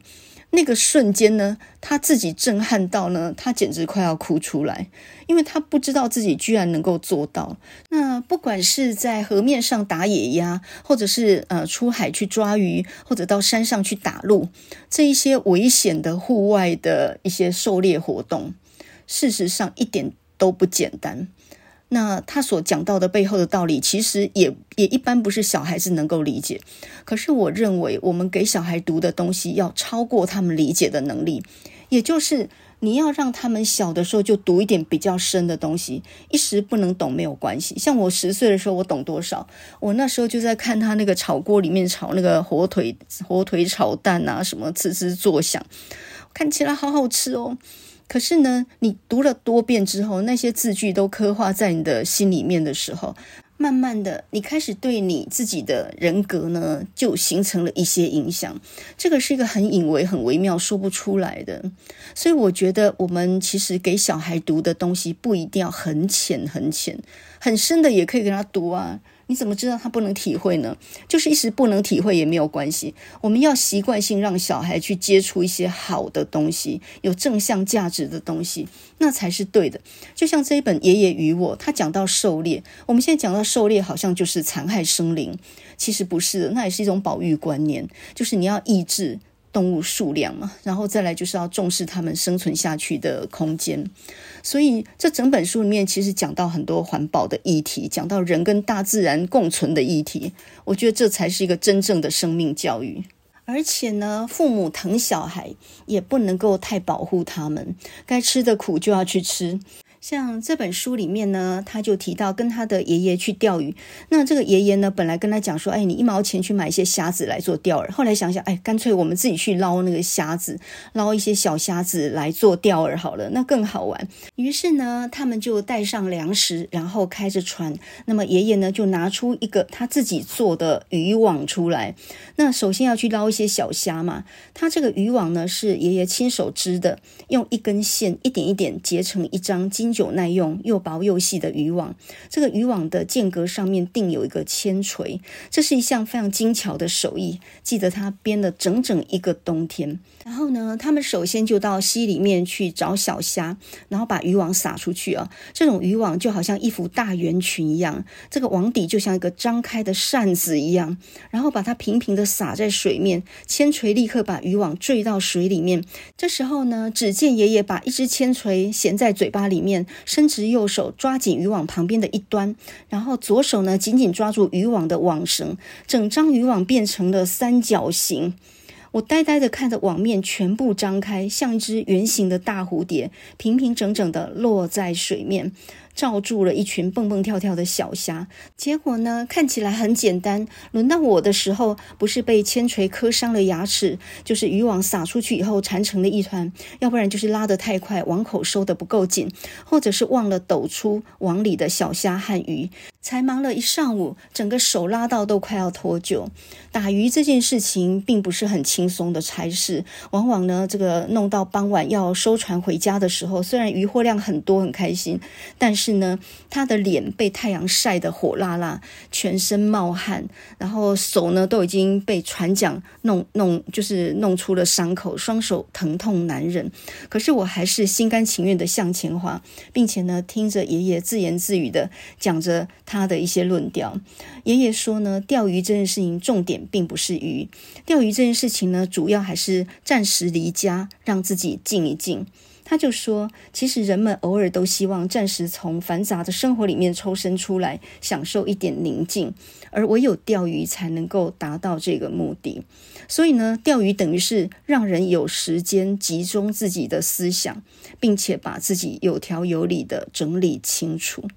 那个瞬间呢，他自己震撼到呢，他简直快要哭出来，因为他不知道自己居然能够做到。那不管是在河面上打野鸭，或者是呃出海去抓鱼，或者到山上去打鹿，这一些危险的户外的一些狩猎活动，事实上一点都不简单。那他所讲到的背后的道理，其实也也一般不是小孩子能够理解。可是我认为，我们给小孩读的东西要超过他们理解的能力，也就是你要让他们小的时候就读一点比较深的东西，一时不能懂没有关系。像我十岁的时候，我懂多少？我那时候就在看他那个炒锅里面炒那个火腿，火腿炒蛋啊，什么吱吱作响，看起来好好吃哦。可是呢，你读了多遍之后，那些字句都刻画在你的心里面的时候，慢慢的，你开始对你自己的人格呢，就形成了一些影响。这个是一个很隐微、很微妙、说不出来的。所以我觉得，我们其实给小孩读的东西，不一定要很浅、很浅，很深的也可以给他读啊。你怎么知道他不能体会呢？就是一时不能体会也没有关系。我们要习惯性让小孩去接触一些好的东西，有正向价值的东西，那才是对的。就像这一本《爷爷与我》，他讲到狩猎，我们现在讲到狩猎，好像就是残害生灵，其实不是的，那也是一种保育观念，就是你要抑制。动物数量嘛，然后再来就是要重视它们生存下去的空间。所以这整本书里面其实讲到很多环保的议题，讲到人跟大自然共存的议题。我觉得这才是一个真正的生命教育。而且呢，父母疼小孩也不能够太保护他们，该吃的苦就要去吃。像这本书里面呢，他就提到跟他的爷爷去钓鱼。那这个爷爷呢，本来跟他讲说：“哎，你一毛钱去买一些虾子来做钓饵。”后来想想，哎，干脆我们自己去捞那个虾子，捞一些小虾子来做钓饵好了，那更好玩。于是呢，他们就带上粮食，然后开着船。那么爷爷呢，就拿出一个他自己做的渔网出来。那首先要去捞一些小虾嘛。他这个渔网呢，是爷爷亲手织的，用一根线一点一点结成一张金。久耐用又薄又细的渔网，这个渔网的间隔上面定有一个铅锤，这是一项非常精巧的手艺。记得他编了整整一个冬天。然后呢，他们首先就到溪里面去找小虾，然后把渔网撒出去啊。这种渔网就好像一幅大圆裙一样，这个网底就像一个张开的扇子一样，然后把它平平的撒在水面，铅锤立刻把渔网坠到水里面。这时候呢，只见爷爷把一只铅锤衔在嘴巴里面，伸直右手抓紧渔网旁边的一端，然后左手呢紧紧抓住渔网的网绳，整张渔网变成了三角形。我呆呆地看着网面全部张开，像一只圆形的大蝴蝶，平平整整地落在水面。罩住了一群蹦蹦跳跳的小虾，结果呢，看起来很简单。轮到我的时候，不是被铅锤磕伤了牙齿，就是渔网撒出去以后缠成了一团，要不然就是拉得太快，网口收得不够紧，或者是忘了抖出网里的小虾和鱼。才忙了一上午，整个手拉到都快要脱臼。打鱼这件事情并不是很轻松的差事，往往呢，这个弄到傍晚要收船回家的时候，虽然渔获量很多，很开心，但是呢，他的脸被太阳晒得火辣辣，全身冒汗，然后手呢都已经被船桨弄弄，就是弄出了伤口，双手疼痛难忍。可是我还是心甘情愿地向前划，并且呢，听着爷爷自言自语的讲着。他的一些论调，爷爷说呢，钓鱼这件事情重点并不是鱼，钓鱼这件事情呢，主要还是暂时离家，让自己静一静。他就说，其实人们偶尔都希望暂时从繁杂的生活里面抽身出来，享受一点宁静，而唯有钓鱼才能够达到这个目的。所以呢，钓鱼等于是让人有时间集中自己的思想，并且把自己有条有理的整理清楚。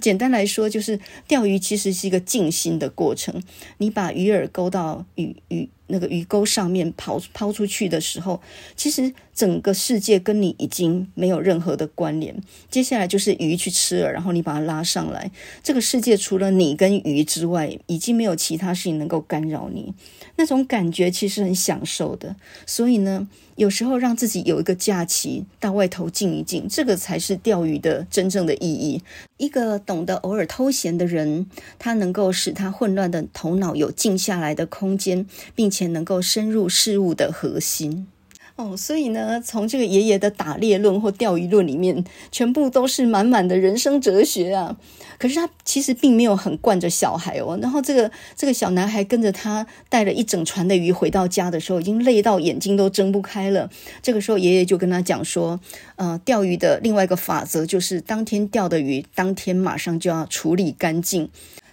简单来说，就是钓鱼其实是一个静心的过程。你把鱼饵勾到鱼鱼那个鱼钩上面，抛抛出去的时候，其实整个世界跟你已经没有任何的关联。接下来就是鱼去吃了，然后你把它拉上来，这个世界除了你跟鱼之外，已经没有其他事情能够干扰你。那种感觉其实很享受的。所以呢，有时候让自己有一个假期，到外头静一静，这个才是钓鱼的真正的意义。一个懂得偶尔偷闲的人，他能够使他混乱的头脑有静下来的空间，并且能够深入事物的核心。哦，所以呢，从这个爷爷的打猎论或钓鱼论里面，全部都是满满的人生哲学啊。可是他其实并没有很惯着小孩哦。然后这个这个小男孩跟着他带了一整船的鱼回到家的时候，已经累到眼睛都睁不开了。这个时候，爷爷就跟他讲说：“呃，钓鱼的另外一个法则就是，当天钓的鱼，当天马上就要处理干净。”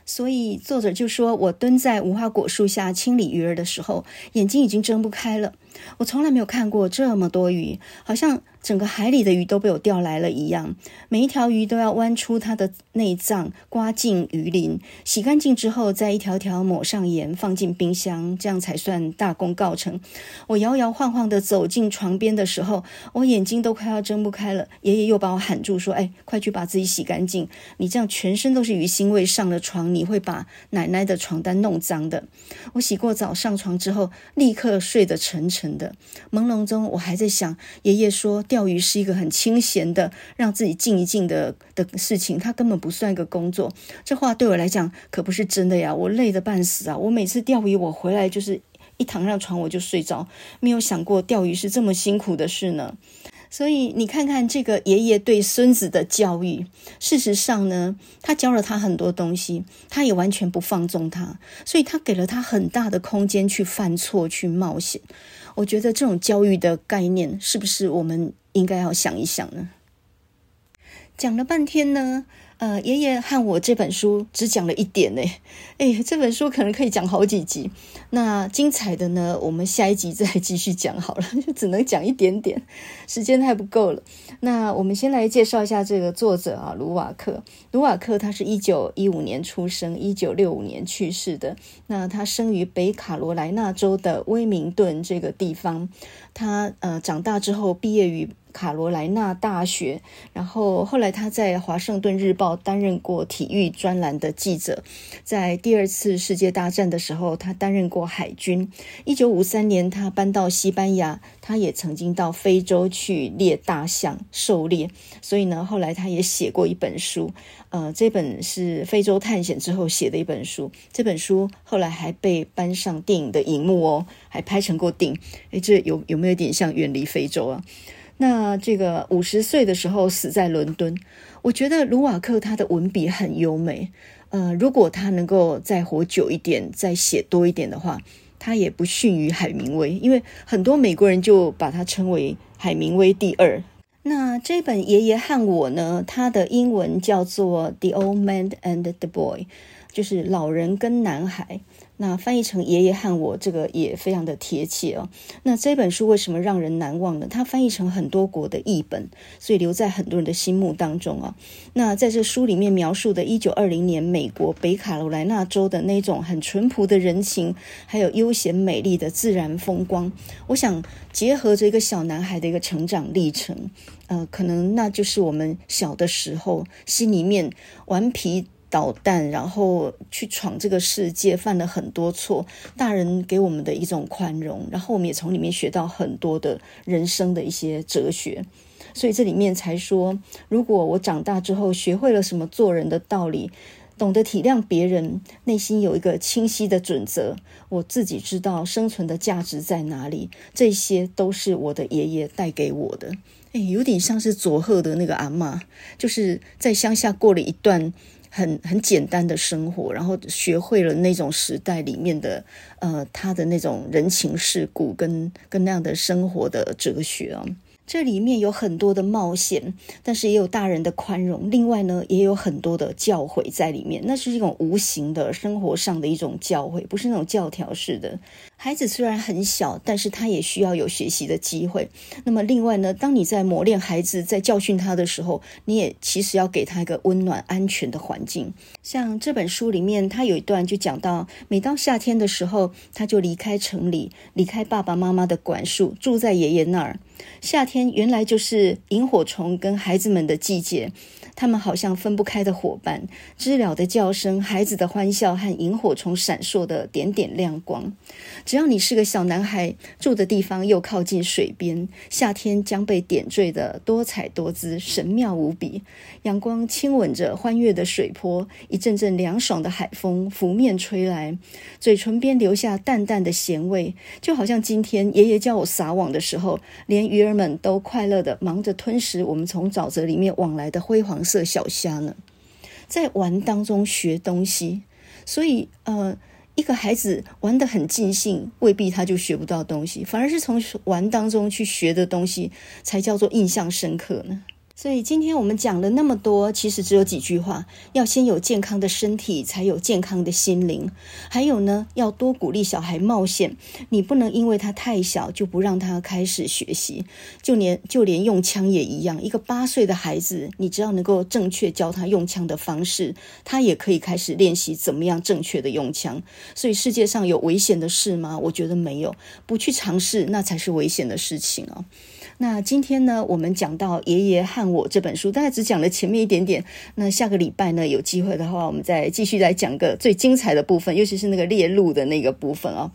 所以作者就说：“我蹲在无花果树下清理鱼儿的时候，眼睛已经睁不开了。”我从来没有看过这么多鱼，好像整个海里的鱼都被我钓来了一样。每一条鱼都要剜出它的内脏，刮净鱼鳞，洗干净之后，再一条条抹上盐，放进冰箱，这样才算大功告成。我摇摇晃晃地走进床边的时候，我眼睛都快要睁不开了。爷爷又把我喊住，说：“哎，快去把自己洗干净！你这样全身都是鱼腥味，上了床你会把奶奶的床单弄脏的。”我洗过澡上床之后，立刻睡得沉沉。的朦胧中，我还在想，爷爷说钓鱼是一个很清闲的，让自己静一静的的事情，它根本不算一个工作。这话对我来讲可不是真的呀，我累得半死啊！我每次钓鱼，我回来就是一躺上床我就睡着，没有想过钓鱼是这么辛苦的事呢。所以你看看这个爷爷对孙子的教育，事实上呢，他教了他很多东西，他也完全不放纵他，所以他给了他很大的空间去犯错、去冒险。我觉得这种教育的概念，是不是我们应该要想一想呢？讲了半天呢，呃，爷爷和我这本书只讲了一点呢，哎，这本书可能可以讲好几集。那精彩的呢，我们下一集再继续讲好了，就只能讲一点点，时间太不够了。那我们先来介绍一下这个作者啊，卢瓦克。卢瓦克他是一九一五年出生，一九六五年去世的。那他生于北卡罗来纳州的威明顿这个地方。他呃长大之后毕业于卡罗莱纳大学，然后后来他在《华盛顿日报》担任过体育专栏的记者，在第二次世界大战的时候，他担任过海军。一九五三年，他搬到西班牙，他也曾经到非洲去猎大象、狩猎，所以呢，后来他也写过一本书，呃，这本是非洲探险之后写的一本书。这本书后来还被搬上电影的荧幕哦，还拍成过电影。诶，这有有没有点像远离非洲啊？那这个五十岁的时候死在伦敦，我觉得卢瓦克他的文笔很优美。呃，如果他能够再活久一点，再写多一点的话，他也不逊于海明威，因为很多美国人就把他称为海明威第二。那这本《爷爷和我》呢，它的英文叫做《The Old Man and the Boy》，就是老人跟男孩。那翻译成“爷爷和我”这个也非常的贴切哦。那这本书为什么让人难忘呢？它翻译成很多国的译本，所以留在很多人的心目当中啊。那在这书里面描述的1920年美国北卡罗来纳州的那种很淳朴的人情，还有悠闲美丽的自然风光，我想结合着一个小男孩的一个成长历程，呃，可能那就是我们小的时候心里面顽皮。捣蛋，然后去闯这个世界，犯了很多错。大人给我们的一种宽容，然后我们也从里面学到很多的人生的一些哲学。所以这里面才说，如果我长大之后学会了什么做人的道理，懂得体谅别人，内心有一个清晰的准则，我自己知道生存的价值在哪里。这些都是我的爷爷带给我的。诶，有点像是佐贺的那个阿嬷，就是在乡下过了一段。很很简单的生活，然后学会了那种时代里面的，呃，他的那种人情世故跟跟那样的生活的哲学啊。这里面有很多的冒险，但是也有大人的宽容。另外呢，也有很多的教诲在里面，那是一种无形的生活上的一种教诲，不是那种教条式的。孩子虽然很小，但是他也需要有学习的机会。那么另外呢，当你在磨练孩子，在教训他的时候，你也其实要给他一个温暖、安全的环境。像这本书里面，他有一段就讲到，每到夏天的时候，他就离开城里，离开爸爸妈妈的管束，住在爷爷那儿。夏天原来就是萤火虫跟孩子们的季节，他们好像分不开的伙伴。知了的叫声、孩子的欢笑和萤火虫闪烁的点点亮光。只要你是个小男孩，住的地方又靠近水边，夏天将被点缀得多彩多姿、神妙无比。阳光亲吻着欢悦的水波，一阵阵凉爽的海风拂面吹来，嘴唇边留下淡淡的咸味，就好像今天爷爷教我撒网的时候，连鱼儿们都快乐地忙着吞食我们从沼泽里面网来的灰黄色小虾呢。在玩当中学东西，所以呃，一个孩子玩得很尽兴，未必他就学不到东西，反而是从玩当中去学的东西，才叫做印象深刻呢。所以今天我们讲了那么多，其实只有几句话：要先有健康的身体，才有健康的心灵。还有呢，要多鼓励小孩冒险。你不能因为他太小就不让他开始学习。就连就连用枪也一样，一个八岁的孩子，你只要能够正确教他用枪的方式，他也可以开始练习怎么样正确的用枪。所以世界上有危险的事吗？我觉得没有。不去尝试，那才是危险的事情哦。那今天呢，我们讲到《爷爷和我》这本书，大概只讲了前面一点点。那下个礼拜呢，有机会的话，我们再继续来讲个最精彩的部分，尤其是那个猎鹿的那个部分哦。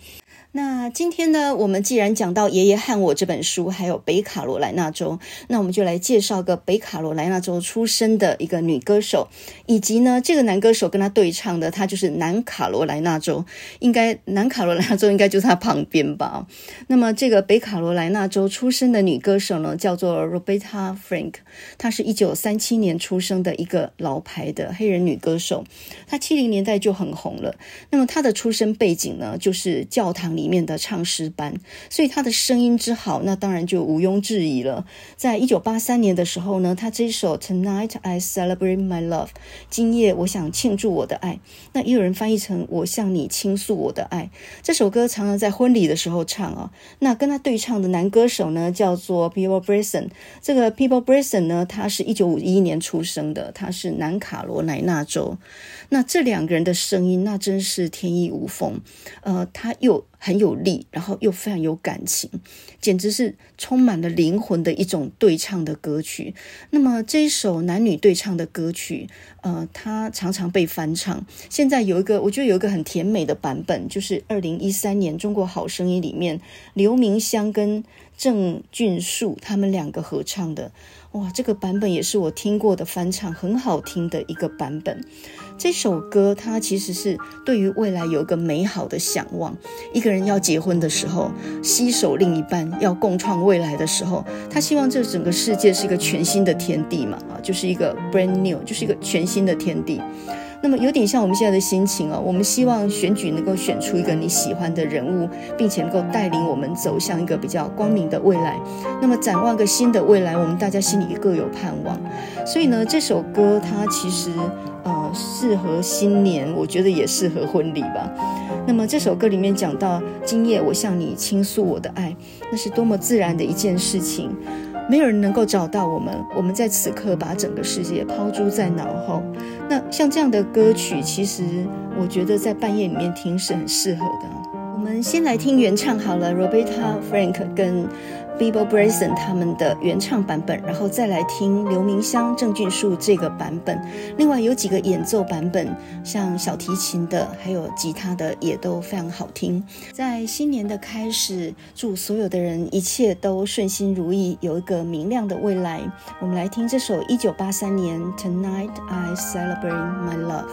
那今天呢，我们既然讲到《爷爷和我》这本书，还有北卡罗来纳州，那我们就来介绍个北卡罗来纳州出生的一个女歌手，以及呢，这个男歌手跟她对唱的，他就是南卡罗来纳州，应该南卡罗来纳州应该就是他旁边吧。那么这个北卡罗来纳州出生的女歌手呢，叫做 Roberta Frank，她是一九三七年出生的一个老牌的黑人女歌手，她七零年代就很红了。那么她的出生背景呢，就是教堂里。里面的唱诗班，所以他的声音之好，那当然就毋庸置疑了。在一九八三年的时候呢，他这首《Tonight I Celebrate My Love》，今夜我想庆祝我的爱，那也有人翻译成“我向你倾诉我的爱”。这首歌常常在婚礼的时候唱啊。那跟他对唱的男歌手呢，叫做 Peabo Bryson。这个 Peabo Bryson 呢，他是一九五一年出生的，他是南卡罗来纳州。那这两个人的声音，那真是天衣无缝。呃，他又很有力，然后又非常有感情，简直是充满了灵魂的一种对唱的歌曲。那么这一首男女对唱的歌曲，呃，它常常被翻唱。现在有一个，我觉得有一个很甜美的版本，就是二零一三年《中国好声音》里面刘明湘跟郑俊树他们两个合唱的。哇，这个版本也是我听过的翻唱，很好听的一个版本。这首歌它其实是对于未来有一个美好的向往。一个人要结婚的时候，携手另一半要共创未来的时候，他希望这整个世界是一个全新的天地嘛，啊，就是一个 brand new，就是一个全新的天地。那么有点像我们现在的心情哦，我们希望选举能够选出一个你喜欢的人物，并且能够带领我们走向一个比较光明的未来。那么展望个新的未来，我们大家心里各有盼望。所以呢，这首歌它其实呃适合新年，我觉得也适合婚礼吧。那么这首歌里面讲到，今夜我向你倾诉我的爱，那是多么自然的一件事情。没有人能够找到我们，我们在此刻把整个世界抛诸在脑后。那像这样的歌曲，其实我觉得在半夜里面听是很适合的。我们先来听原唱好了，Roberta Frank 跟。Peabo Bryson 他们的原唱版本，然后再来听刘明湘、郑俊树这个版本。另外有几个演奏版本，像小提琴的，还有吉他的，也都非常好听。在新年的开始，祝所有的人一切都顺心如意，有一个明亮的未来。我们来听这首一九八三年《Tonight I Celebrate My Love》。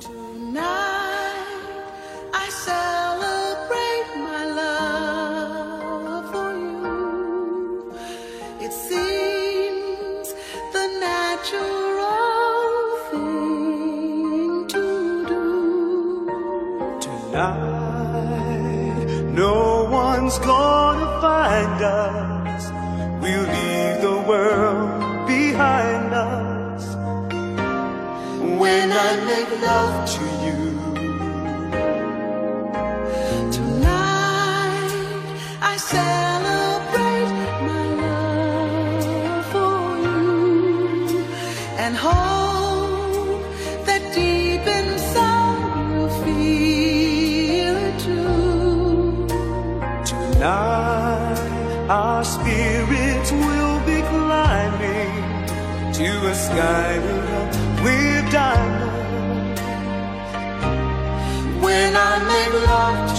Tonight No one's gonna find us. We'll leave the world behind us. When I make love to you. Tonight I say. a sky with diamonds. When I make love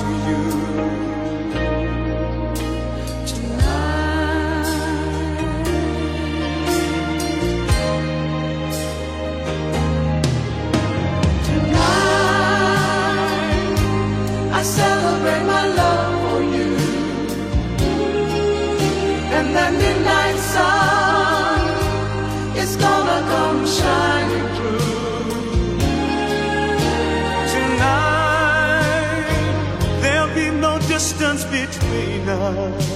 love.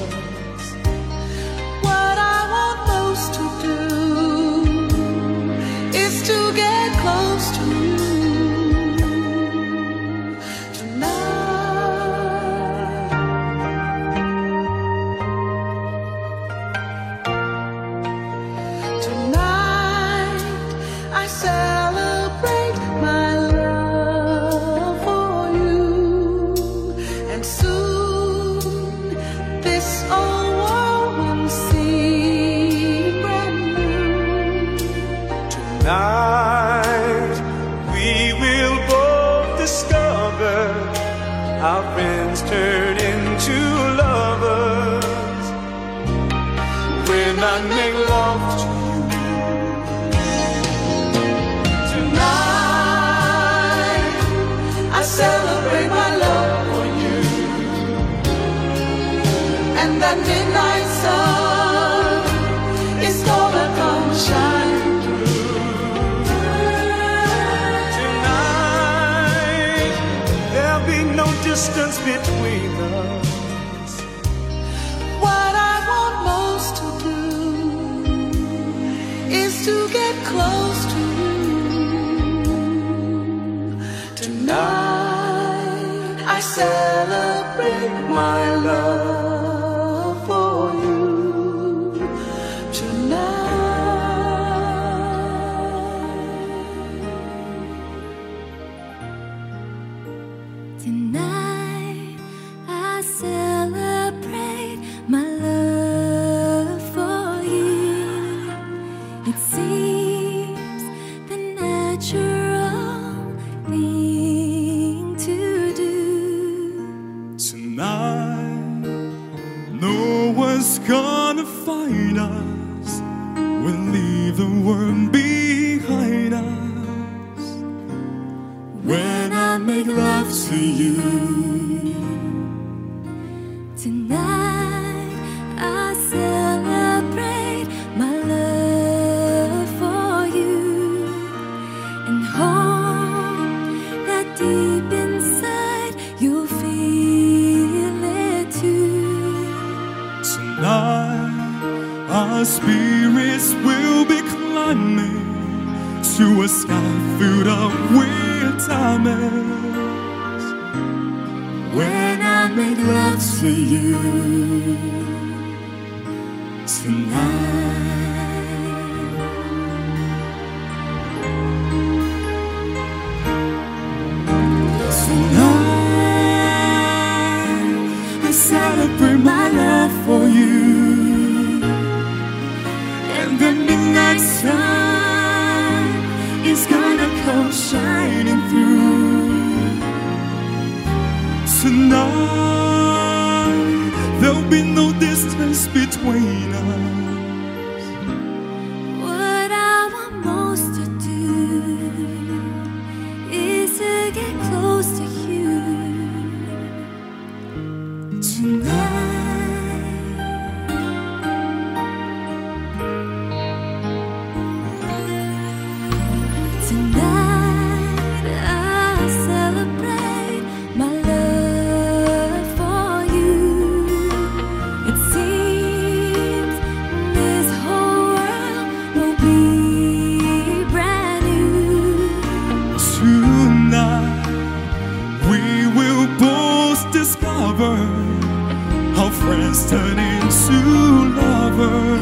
lovers turn into lovers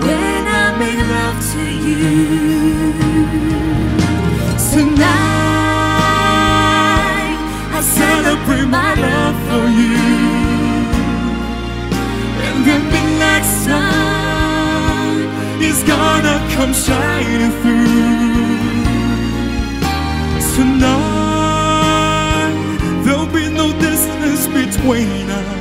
when I make love to you. Tonight I celebrate my love for you, and the midnight sun is gonna come shining through tonight. buenas.